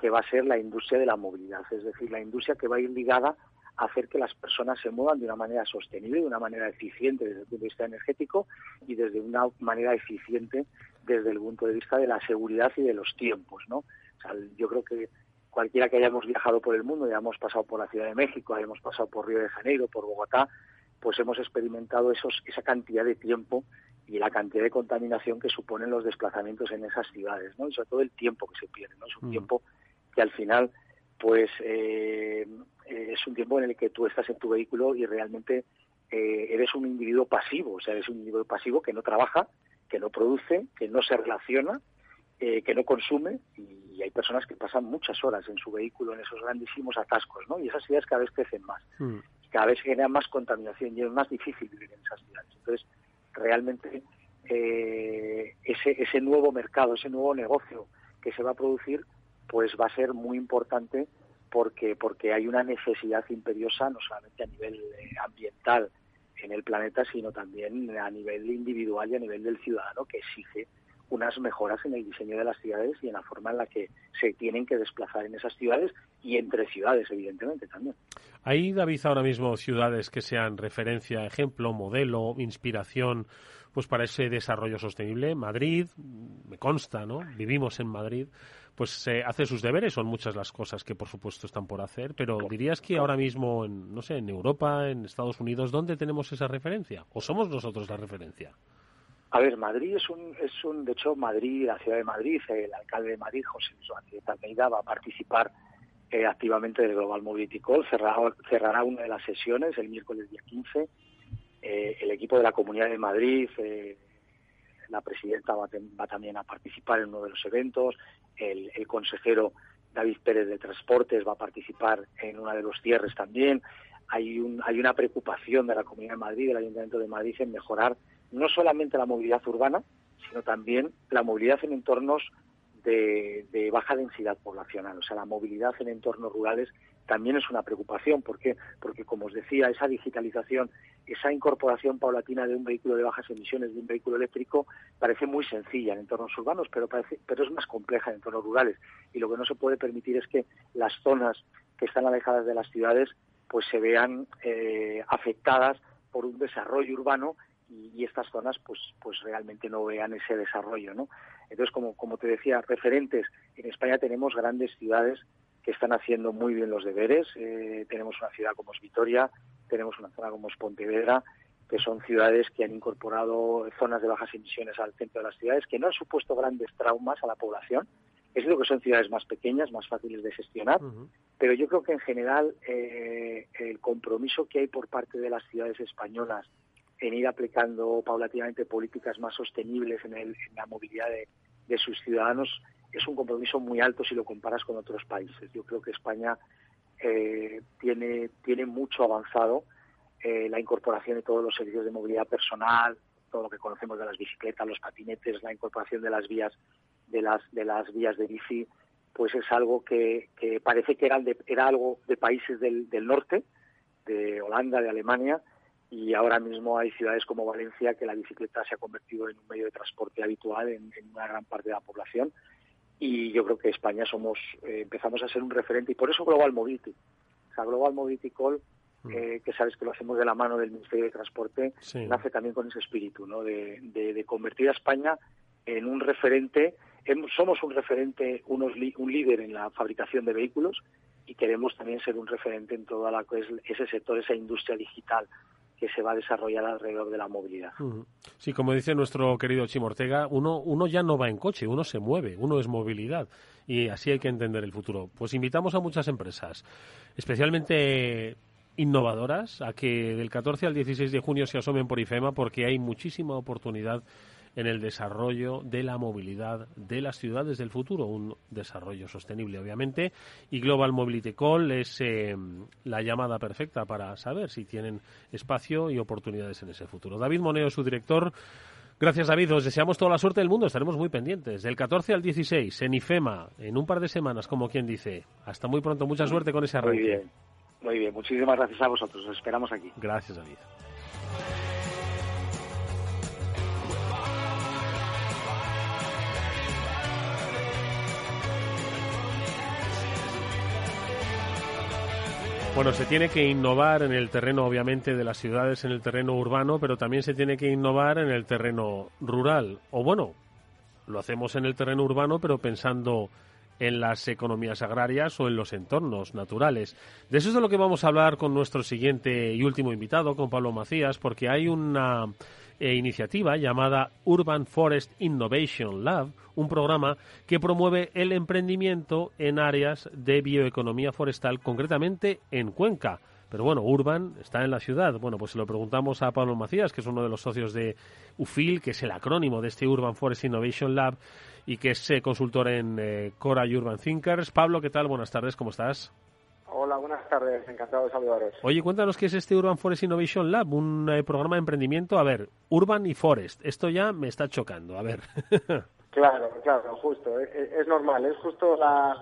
que va a ser la industria de la movilidad, es decir, la industria que va a ir ligada a hacer que las personas se muevan de una manera sostenible, de una manera eficiente desde el punto de vista energético y desde una manera eficiente desde el punto de vista de la seguridad y de los tiempos, ¿no? O sea, yo creo que cualquiera que hayamos viajado por el mundo, ya hemos pasado por la Ciudad de México, hayamos pasado por Río de Janeiro, por Bogotá, pues hemos experimentado esos, esa cantidad de tiempo y la cantidad de contaminación que suponen los desplazamientos en esas ciudades, ¿no? Y sobre todo el tiempo que se pierde, ¿no? Es un mm. tiempo que al final, pues, eh, es un tiempo en el que tú estás en tu vehículo y realmente eh, eres un individuo pasivo, o sea, eres un individuo pasivo que no trabaja, que no produce, que no se relaciona, eh, que no consume y hay personas que pasan muchas horas en su vehículo en esos grandísimos atascos, ¿no? Y esas ciudades cada vez crecen más, mm. cada vez se genera más contaminación y es más difícil vivir en esas ciudades. Entonces, realmente eh, ese, ese nuevo mercado, ese nuevo negocio que se va a producir, pues va a ser muy importante porque, porque hay una necesidad imperiosa, no solamente a nivel eh, ambiental en el planeta, sino también a nivel individual y a nivel del ciudadano, que exige unas mejoras en el diseño de las ciudades y en la forma en la que se tienen que desplazar en esas ciudades y entre ciudades, evidentemente, también. ¿Hay, David, ahora mismo ciudades que sean referencia, ejemplo, modelo, inspiración, pues para ese desarrollo sostenible? Madrid, me consta, ¿no? Vivimos en Madrid, pues se hace sus deberes, son muchas las cosas que por supuesto están por hacer, pero dirías que ahora mismo, en, no sé, en Europa, en Estados Unidos, ¿dónde tenemos esa referencia? ¿O somos nosotros la referencia? A ver, Madrid es un, es un, de hecho, Madrid, la ciudad de Madrid, el alcalde de Madrid, José Luis Almeida, va a participar eh, activamente del Global Mobility Call, cerrará, cerrará una de las sesiones el miércoles día 15. Eh, el equipo de la Comunidad de Madrid, eh, la presidenta va, va, también a participar en uno de los eventos, el, el consejero David Pérez de Transportes va a participar en uno de los cierres también. Hay, un, hay una preocupación de la Comunidad de Madrid, del Ayuntamiento de Madrid, en mejorar no solamente la movilidad urbana, sino también la movilidad en entornos de, baja densidad poblacional. O sea, la movilidad en entornos rurales también es una preocupación. ¿Por qué? Porque, como os decía, esa digitalización, esa incorporación paulatina de un vehículo de bajas emisiones, de un vehículo eléctrico, parece muy sencilla en entornos urbanos, pero, parece, pero es más compleja en entornos rurales. Y lo que no se puede permitir es que las zonas que están alejadas de las ciudades pues se vean eh, afectadas por un desarrollo urbano y, y, estas zonas pues pues realmente no vean ese desarrollo no entonces como como te decía referentes en España tenemos grandes ciudades que están haciendo muy bien los deberes eh, tenemos una ciudad como es Vitoria tenemos una zona como es Pontevedra que son ciudades que han incorporado zonas de bajas emisiones al centro de las ciudades que no han supuesto grandes traumas a la población es lo que son ciudades más pequeñas, más fáciles de gestionar, uh -huh. pero yo creo que en general eh, el compromiso que hay por parte de las ciudades españolas en ir aplicando paulatinamente políticas más sostenibles en, el, en la movilidad de, sus ciudadanos es un compromiso muy alto si lo comparas con otros países. Yo creo que España eh, tiene, mucho avanzado eh, la incorporación de todos los servicios de movilidad personal, todo lo que conocemos de las bicicletas, los patinetes, la incorporación de las vías de las de las vías de bici, pues es algo que, parece que era, de, era algo de países del norte, de Holanda, de Alemania, y ahora mismo hay ciudades como Valencia que la bicicleta se ha convertido en un medio de transporte habitual en, en una gran parte de la población y yo creo que España somos eh, empezamos a ser un referente y por eso Global Mobility. O sea, Global Mobility Call, mm. eh, que sabes que lo hacemos de la mano del Ministerio de Transporte, nace también con ese espíritu, ¿no? De, de, convertir a España en un referente, somos un referente, unos un líder en la fabricación de vehículos y queremos también ser un referente en todo ese sector, esa industria digital que se va a desarrollar alrededor de la movilidad. Sí, como dice nuestro querido Chimo Ortega, uno, uno ya no va en coche, uno se mueve, uno es movilidad y así hay que entender el futuro. Pues invitamos a muchas empresas, especialmente innovadoras, a que del 14 al 16 de junio se asomen por IFEMA porque hay muchísima oportunidad en el desarrollo de la movilidad de las ciudades del futuro, un desarrollo sostenible, obviamente, y Global Mobility Call es eh, la llamada perfecta para saber si tienen espacio y oportunidades en ese futuro. David Moneo, su director. Gracias, David. Os deseamos toda la suerte del mundo. Estaremos muy pendientes. Del 14 al 16, en IFEMA, en un par de semanas, como quien dice. Hasta muy pronto. Mucha suerte con ese arranque. Muy bien. Muy bien. Muchísimas gracias a vosotros. Os esperamos aquí. Gracias, David. Bueno, se tiene que innovar en el terreno, obviamente, de las ciudades, en el terreno urbano, pero también se tiene que innovar en el terreno rural. O bueno, lo hacemos en el terreno urbano, pero pensando en las economías agrarias o en los entornos naturales. De eso es de lo que vamos a hablar con nuestro siguiente y último invitado, con Pablo Macías, porque hay una eh, iniciativa llamada Urban Forest Innovation Lab, un programa que promueve el emprendimiento en áreas de bioeconomía forestal, concretamente en Cuenca. Pero bueno, Urban está en la ciudad. Bueno, pues se lo preguntamos a Pablo Macías, que es uno de los socios de UFIL, que es el acrónimo de este Urban Forest Innovation Lab y que es eh, consultor en eh, Cora y Urban Thinkers. Pablo, ¿qué tal? Buenas tardes, ¿cómo estás? Hola, buenas tardes, encantado de saludaros. Oye, cuéntanos qué es este Urban Forest Innovation Lab, un eh, programa de emprendimiento. A ver, Urban y Forest, esto ya me está chocando, a ver. [laughs] claro, claro, justo, es, normal, es justo la,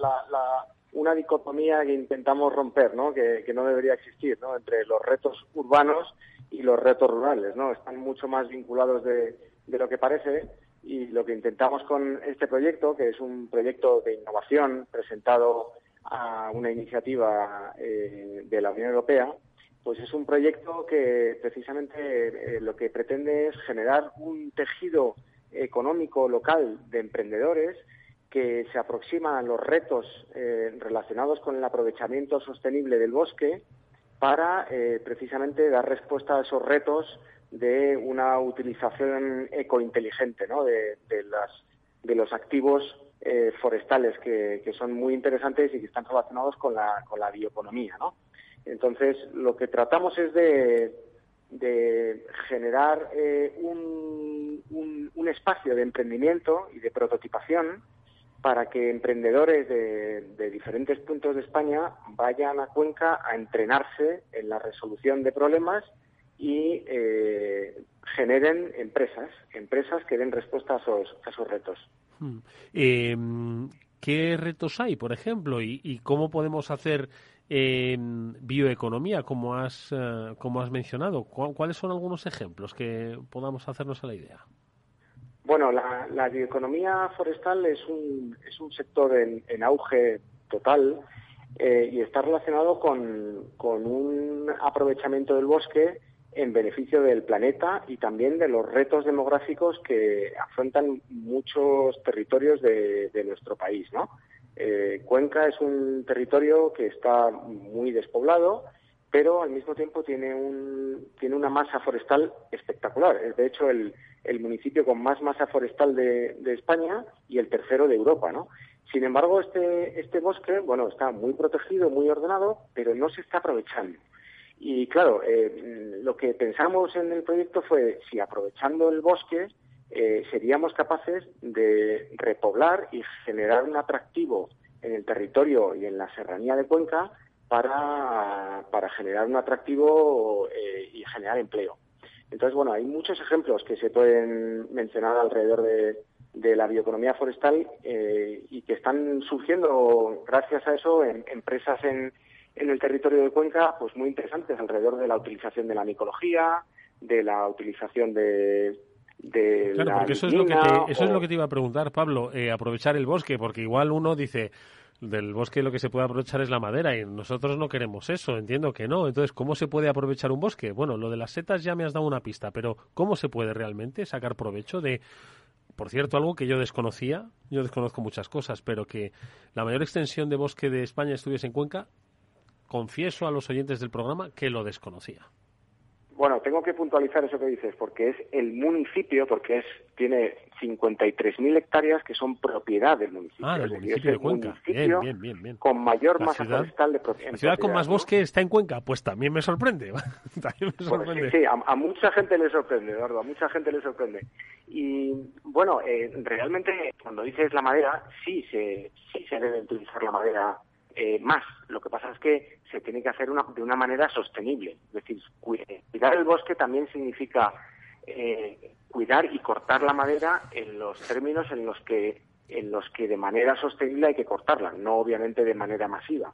una dicotomía que intentamos romper, ¿no? Que, que no debería existir, ¿no? Entre los retos urbanos y los retos rurales, ¿no? Están mucho más vinculados de, de lo que parece y lo que intentamos con este proyecto, que es un proyecto de innovación presentado a una iniciativa eh, de la Unión Europea, pues es un proyecto que precisamente eh, lo que pretende es generar un tejido económico local de emprendedores que se aproximan a los retos eh, relacionados con el aprovechamiento sostenible del bosque para precisamente dar respuesta a esos retos de una utilización ecointeligente ¿no? de, las, de los activos eh, forestales que, son muy interesantes y que están relacionados con la, con la bioeconomía. ¿no? Entonces, lo que tratamos es de, de generar eh, un, un, espacio de emprendimiento y de prototipación para que emprendedores de, diferentes puntos de España vayan a Cuenca a entrenarse en la resolución de problemas y eh, generen empresas, empresas que den respuesta a esos, a esos retos. Em, ¿Qué retos hay, por ejemplo, y, cómo podemos hacer bioeconomía, como has, eh, como has mencionado? ¿Cuáles son algunos ejemplos que podamos hacernos a la idea? Bueno, la, bioeconomía forestal es un, es un sector en, en auge total eh, y está relacionado con, con un aprovechamiento del bosque en beneficio del planeta y también de los retos demográficos que afrontan muchos territorios de, nuestro país. ¿no? Eh, Cuenca es un territorio que está muy despoblado, pero al mismo tiempo tiene, un, tiene una masa forestal espectacular. Es de hecho el, el municipio con más masa forestal de, de, España y el tercero de Europa. ¿no? Sin embargo, este, este bosque bueno, está muy protegido, muy ordenado, pero no se está aprovechando. Y claro, eh, lo que pensamos en el proyecto fue si aprovechando el bosque eh, seríamos capaces de repoblar y generar un atractivo en el territorio y en la serranía de Cuenca para, para generar un atractivo eh, y generar empleo. Entonces, bueno, hay muchos ejemplos que se pueden mencionar alrededor de, de la bioeconomía forestal y que están surgiendo gracias a eso en empresas en, en el territorio de Cuenca, pues muy interesantes alrededor de la utilización de la micología, de la utilización de, de Claro, la porque eso es, lo que te, eso es lo que te iba a preguntar, Pablo, eh, aprovechar el bosque, porque igual uno dice, del bosque lo que se puede aprovechar es la madera y nosotros no queremos eso, entiendo que no. Entonces, ¿cómo se puede aprovechar un bosque? Bueno, lo de las setas ya me has dado una pista, pero ¿cómo se puede realmente sacar provecho de, por cierto, algo que yo desconocía? Yo desconozco muchas cosas, pero que la mayor extensión de bosque de España estuviese en Cuenca, confieso a los oyentes del programa que lo desconocía. Bueno, tengo que puntualizar eso que dices, porque es el municipio, porque es tiene 53.000 hectáreas que son propiedad del municipio. Ah, del municipio es de Cuenca. municipio Bien, bien, bien. Con mayor La masa ciudad- forestal de pro- en La ciudad con propiedad, más ¿no? bosque está en Cuenca, pues también me sorprende. [laughs] también me sorprende. sí, sí, a, a mucha gente le sorprende, Eduardo, a mucha gente le sorprende. Y bueno, eh, realmente cuando dices la madera, sí se, sí se debe utilizar la madera eh, más. Lo que pasa es que se tiene que hacer una- de una manera sostenible. Es decir, eh, cuidar el bosque también significa eh, cuidar y cortar la madera en los términos en los que en los que de manera sostenible hay que cortarla, no obviamente de manera masiva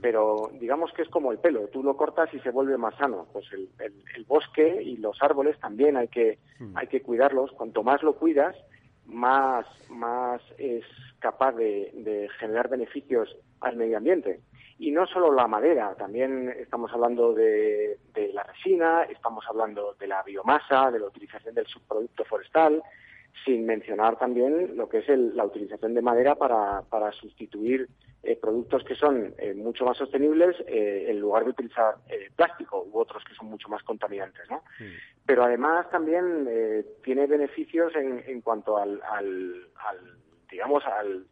pero digamos que es como el pelo, tú lo cortas y se vuelve más sano. Pues el, el- el bosque y los árboles también hay que, hay que cuidarlos. Cuanto más lo cuidas, más, más es capaz de, de generar beneficios al medio ambiente. Y no solo la madera, también estamos hablando de, de la resina, estamos hablando de la biomasa, de la utilización del subproducto forestal, sin mencionar también lo que es el- la utilización de madera para, para sustituir eh, productos que son eh, mucho más sostenibles eh, en lugar de utilizar eh, plástico u otros que son mucho más contaminantes, ¿no? Pero además también eh, tiene beneficios en, en cuanto al, al- al, digamos, al,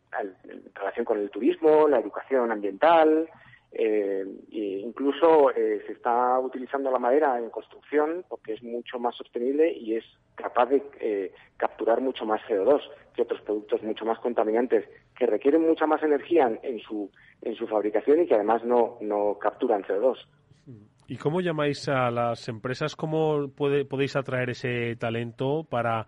en relación con el turismo, la educación ambiental, eh, e incluso eh, se está utilizando la madera en construcción porque es mucho más sostenible y es capaz de eh, capturar mucho más CO2 que otros productos mucho más contaminantes que requieren mucha más energía en, en su en su fabricación y que además no, no capturan CO2. ¿Y cómo llamáis a las empresas? ¿Cómo puede- podéis atraer ese talento para,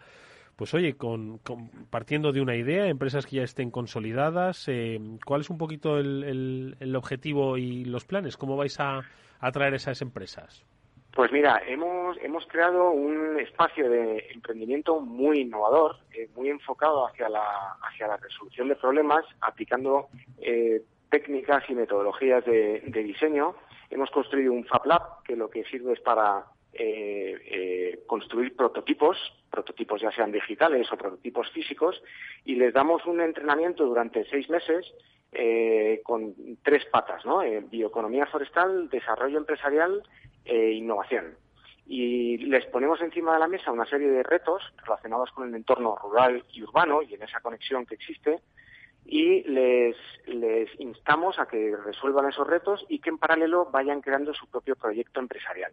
pues oye, con, con- partiendo de una idea, empresas que ya estén consolidadas? eh, ¿Cuál es un poquito el, el- objetivo y los planes? ¿Cómo vais a atraer esas empresas? Pues mira, hemos, hemos creado un espacio de emprendimiento muy innovador, eh, muy enfocado hacia la, hacia la resolución de problemas, aplicando eh, técnicas y metodologías de, de diseño. Hemos construido un Fab Lab que lo que sirve es para eh, eh, construir prototipos, prototipos ya sean digitales o prototipos físicos, y les damos un entrenamiento durante seis meses eh, con tres patas, ¿no? Eh, bioeconomía forestal, desarrollo empresarial e innovación. Y les ponemos encima de la mesa una serie de retos relacionados con el entorno rural y urbano y en esa conexión que existe, y les, les instamos a que resuelvan esos retos y que en paralelo vayan creando su propio proyecto empresarial.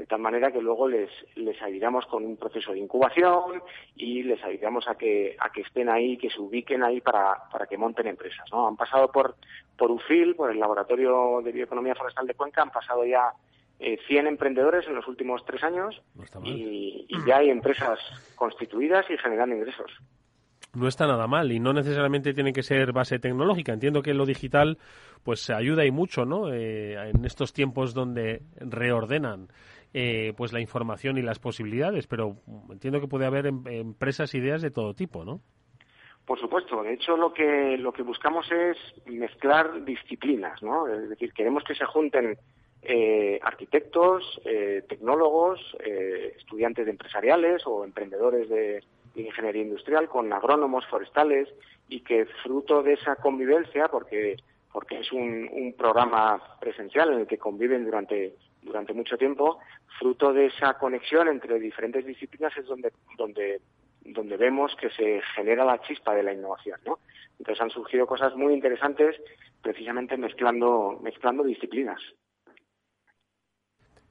De tal manera que luego les, les ayudamos con un proceso de incubación y les ayudamos a que, a que estén ahí, que se ubiquen ahí para, para que monten empresas. ¿no? Han pasado por, por UFIL, por el Laboratorio de Bioeconomía Forestal de Cuenca, han pasado ya eh, 100 emprendedores en los últimos tres años y, y ya hay empresas constituidas y generando ingresos. No está nada mal y no necesariamente tiene que ser base tecnológica. Entiendo que lo digital pues ayuda y mucho, ¿no? Eh, en estos tiempos donde reordenan eh, pues la información y las posibilidades, pero entiendo que puede haber em- empresas, ideas de todo tipo, ¿no? Por supuesto, de hecho lo que lo que buscamos es mezclar disciplinas, ¿no? Es decir, queremos que se junten eh, arquitectos, eh, tecnólogos, eh, estudiantes de empresariales o emprendedores de, de ingeniería industrial con agrónomos forestales y que fruto de esa convivencia, porque porque es un, un programa presencial en el que conviven durante durante mucho tiempo, fruto de esa conexión entre diferentes disciplinas es donde donde donde vemos que se genera la chispa de la innovación, ¿no? Entonces han surgido cosas muy interesantes precisamente mezclando mezclando disciplinas.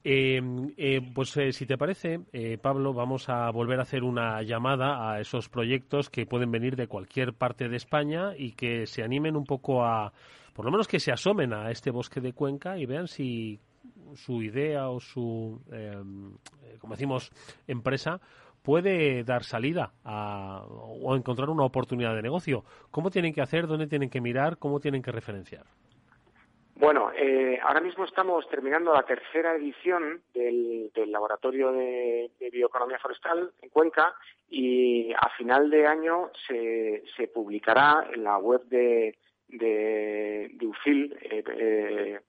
Eh, eh, pues eh, si te parece, eh, Pablo, vamos a volver a hacer una llamada a esos proyectos que pueden venir de cualquier parte de España y que se animen un poco a, por lo menos que se asomen a este bosque de Cuenca y vean si su idea o su, eh, como decimos, empresa puede dar salida a, o encontrar una oportunidad de negocio. ¿Cómo tienen que hacer? ¿Dónde tienen que mirar? ¿Cómo tienen que referenciar? Bueno, eh, ahora mismo estamos terminando la tercera edición del, Laboratorio de, Bioeconomía Forestal en Cuenca y a final de año se, publicará en la web de, de, UFIL, eh, eh,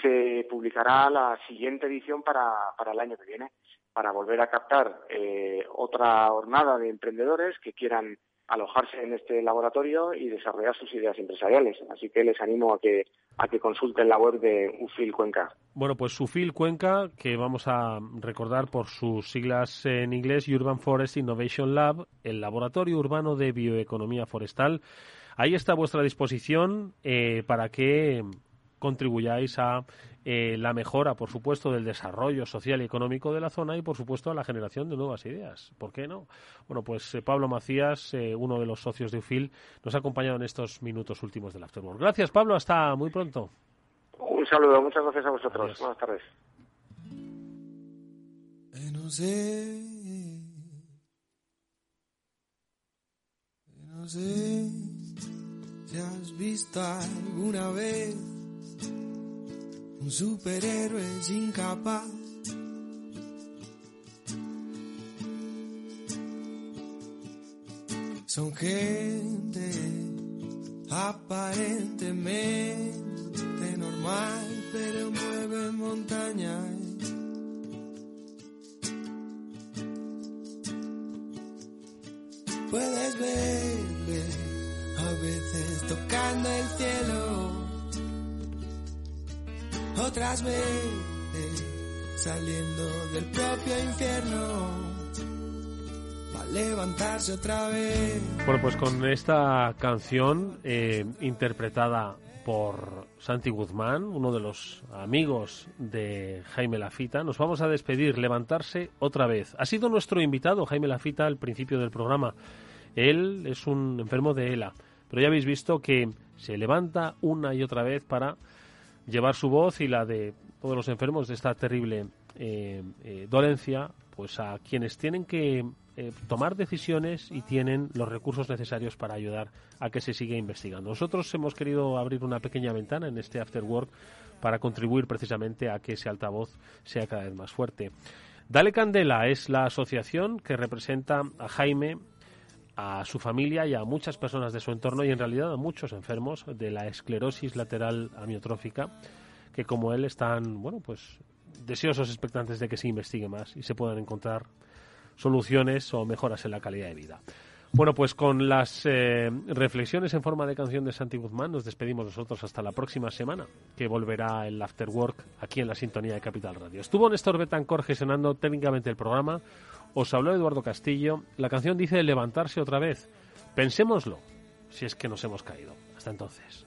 se publicará la siguiente edición para, para el año que viene, para volver a captar otra jornada de emprendedores que quieran alojarse en este laboratorio y desarrollar sus ideas empresariales. Así que les animo a que, a que consulten la web de UFIL Cuenca. Bueno, pues UFIL Cuenca, que vamos a recordar por sus siglas en inglés, Urban Forest Innovation Lab, el Laboratorio Urbano de Bioeconomía Forestal. Ahí está a vuestra disposición eh, para que contribuyáis a eh, la mejora, por supuesto, del desarrollo social y económico de la zona y, por supuesto, a la generación de nuevas ideas. ¿Por qué no? Bueno, pues eh, Pablo Macías, eh, uno de los socios de UFIL, nos ha acompañado en estos minutos últimos del Afterworld. Gracias, Pablo. Hasta muy pronto. Un saludo. Muchas gracias a vosotros. Buenas tardes. No sé, no sé si has visto alguna vez un superhéroe incapaz. Son gente aparentemente normal, pero mueve montañas. Puedes ver a veces tocando el cielo otras saliendo del propio infierno para levantarse otra vez. Bueno, pues con esta canción eh, interpretada por Santi Guzmán, uno de los amigos de Jaime Lafita, nos vamos a despedir, levantarse otra vez. Ha sido nuestro invitado Jaime Lafita al principio del programa. Él es un enfermo de ELA, pero ya habéis visto que se levanta una y otra vez para llevar su voz y la de todos los enfermos de esta terrible eh, eh, dolencia pues a quienes tienen que eh, tomar decisiones y tienen los recursos necesarios para ayudar a que se siga investigando. Nosotros hemos querido abrir una pequeña ventana en este After Work para contribuir precisamente a que ese altavoz sea cada vez más fuerte. Dale Candela es la asociación que representa a Jaime a su familia y a muchas personas de su entorno y en realidad a muchos enfermos de la esclerosis lateral amiotrófica que como él están, bueno, pues deseosos, expectantes de que se investigue más y se puedan encontrar soluciones o mejoras en la calidad de vida. Bueno, pues con las eh, reflexiones en forma de canción de Santi Guzmán nos despedimos nosotros hasta la próxima semana, que volverá el After Work aquí en la sintonía de Capital Radio. Estuvo Néstor Betancor gestionando técnicamente el programa. Os habló Eduardo Castillo. La canción dice levantarse otra vez. Pensémoslo, si es que nos hemos caído. Hasta entonces.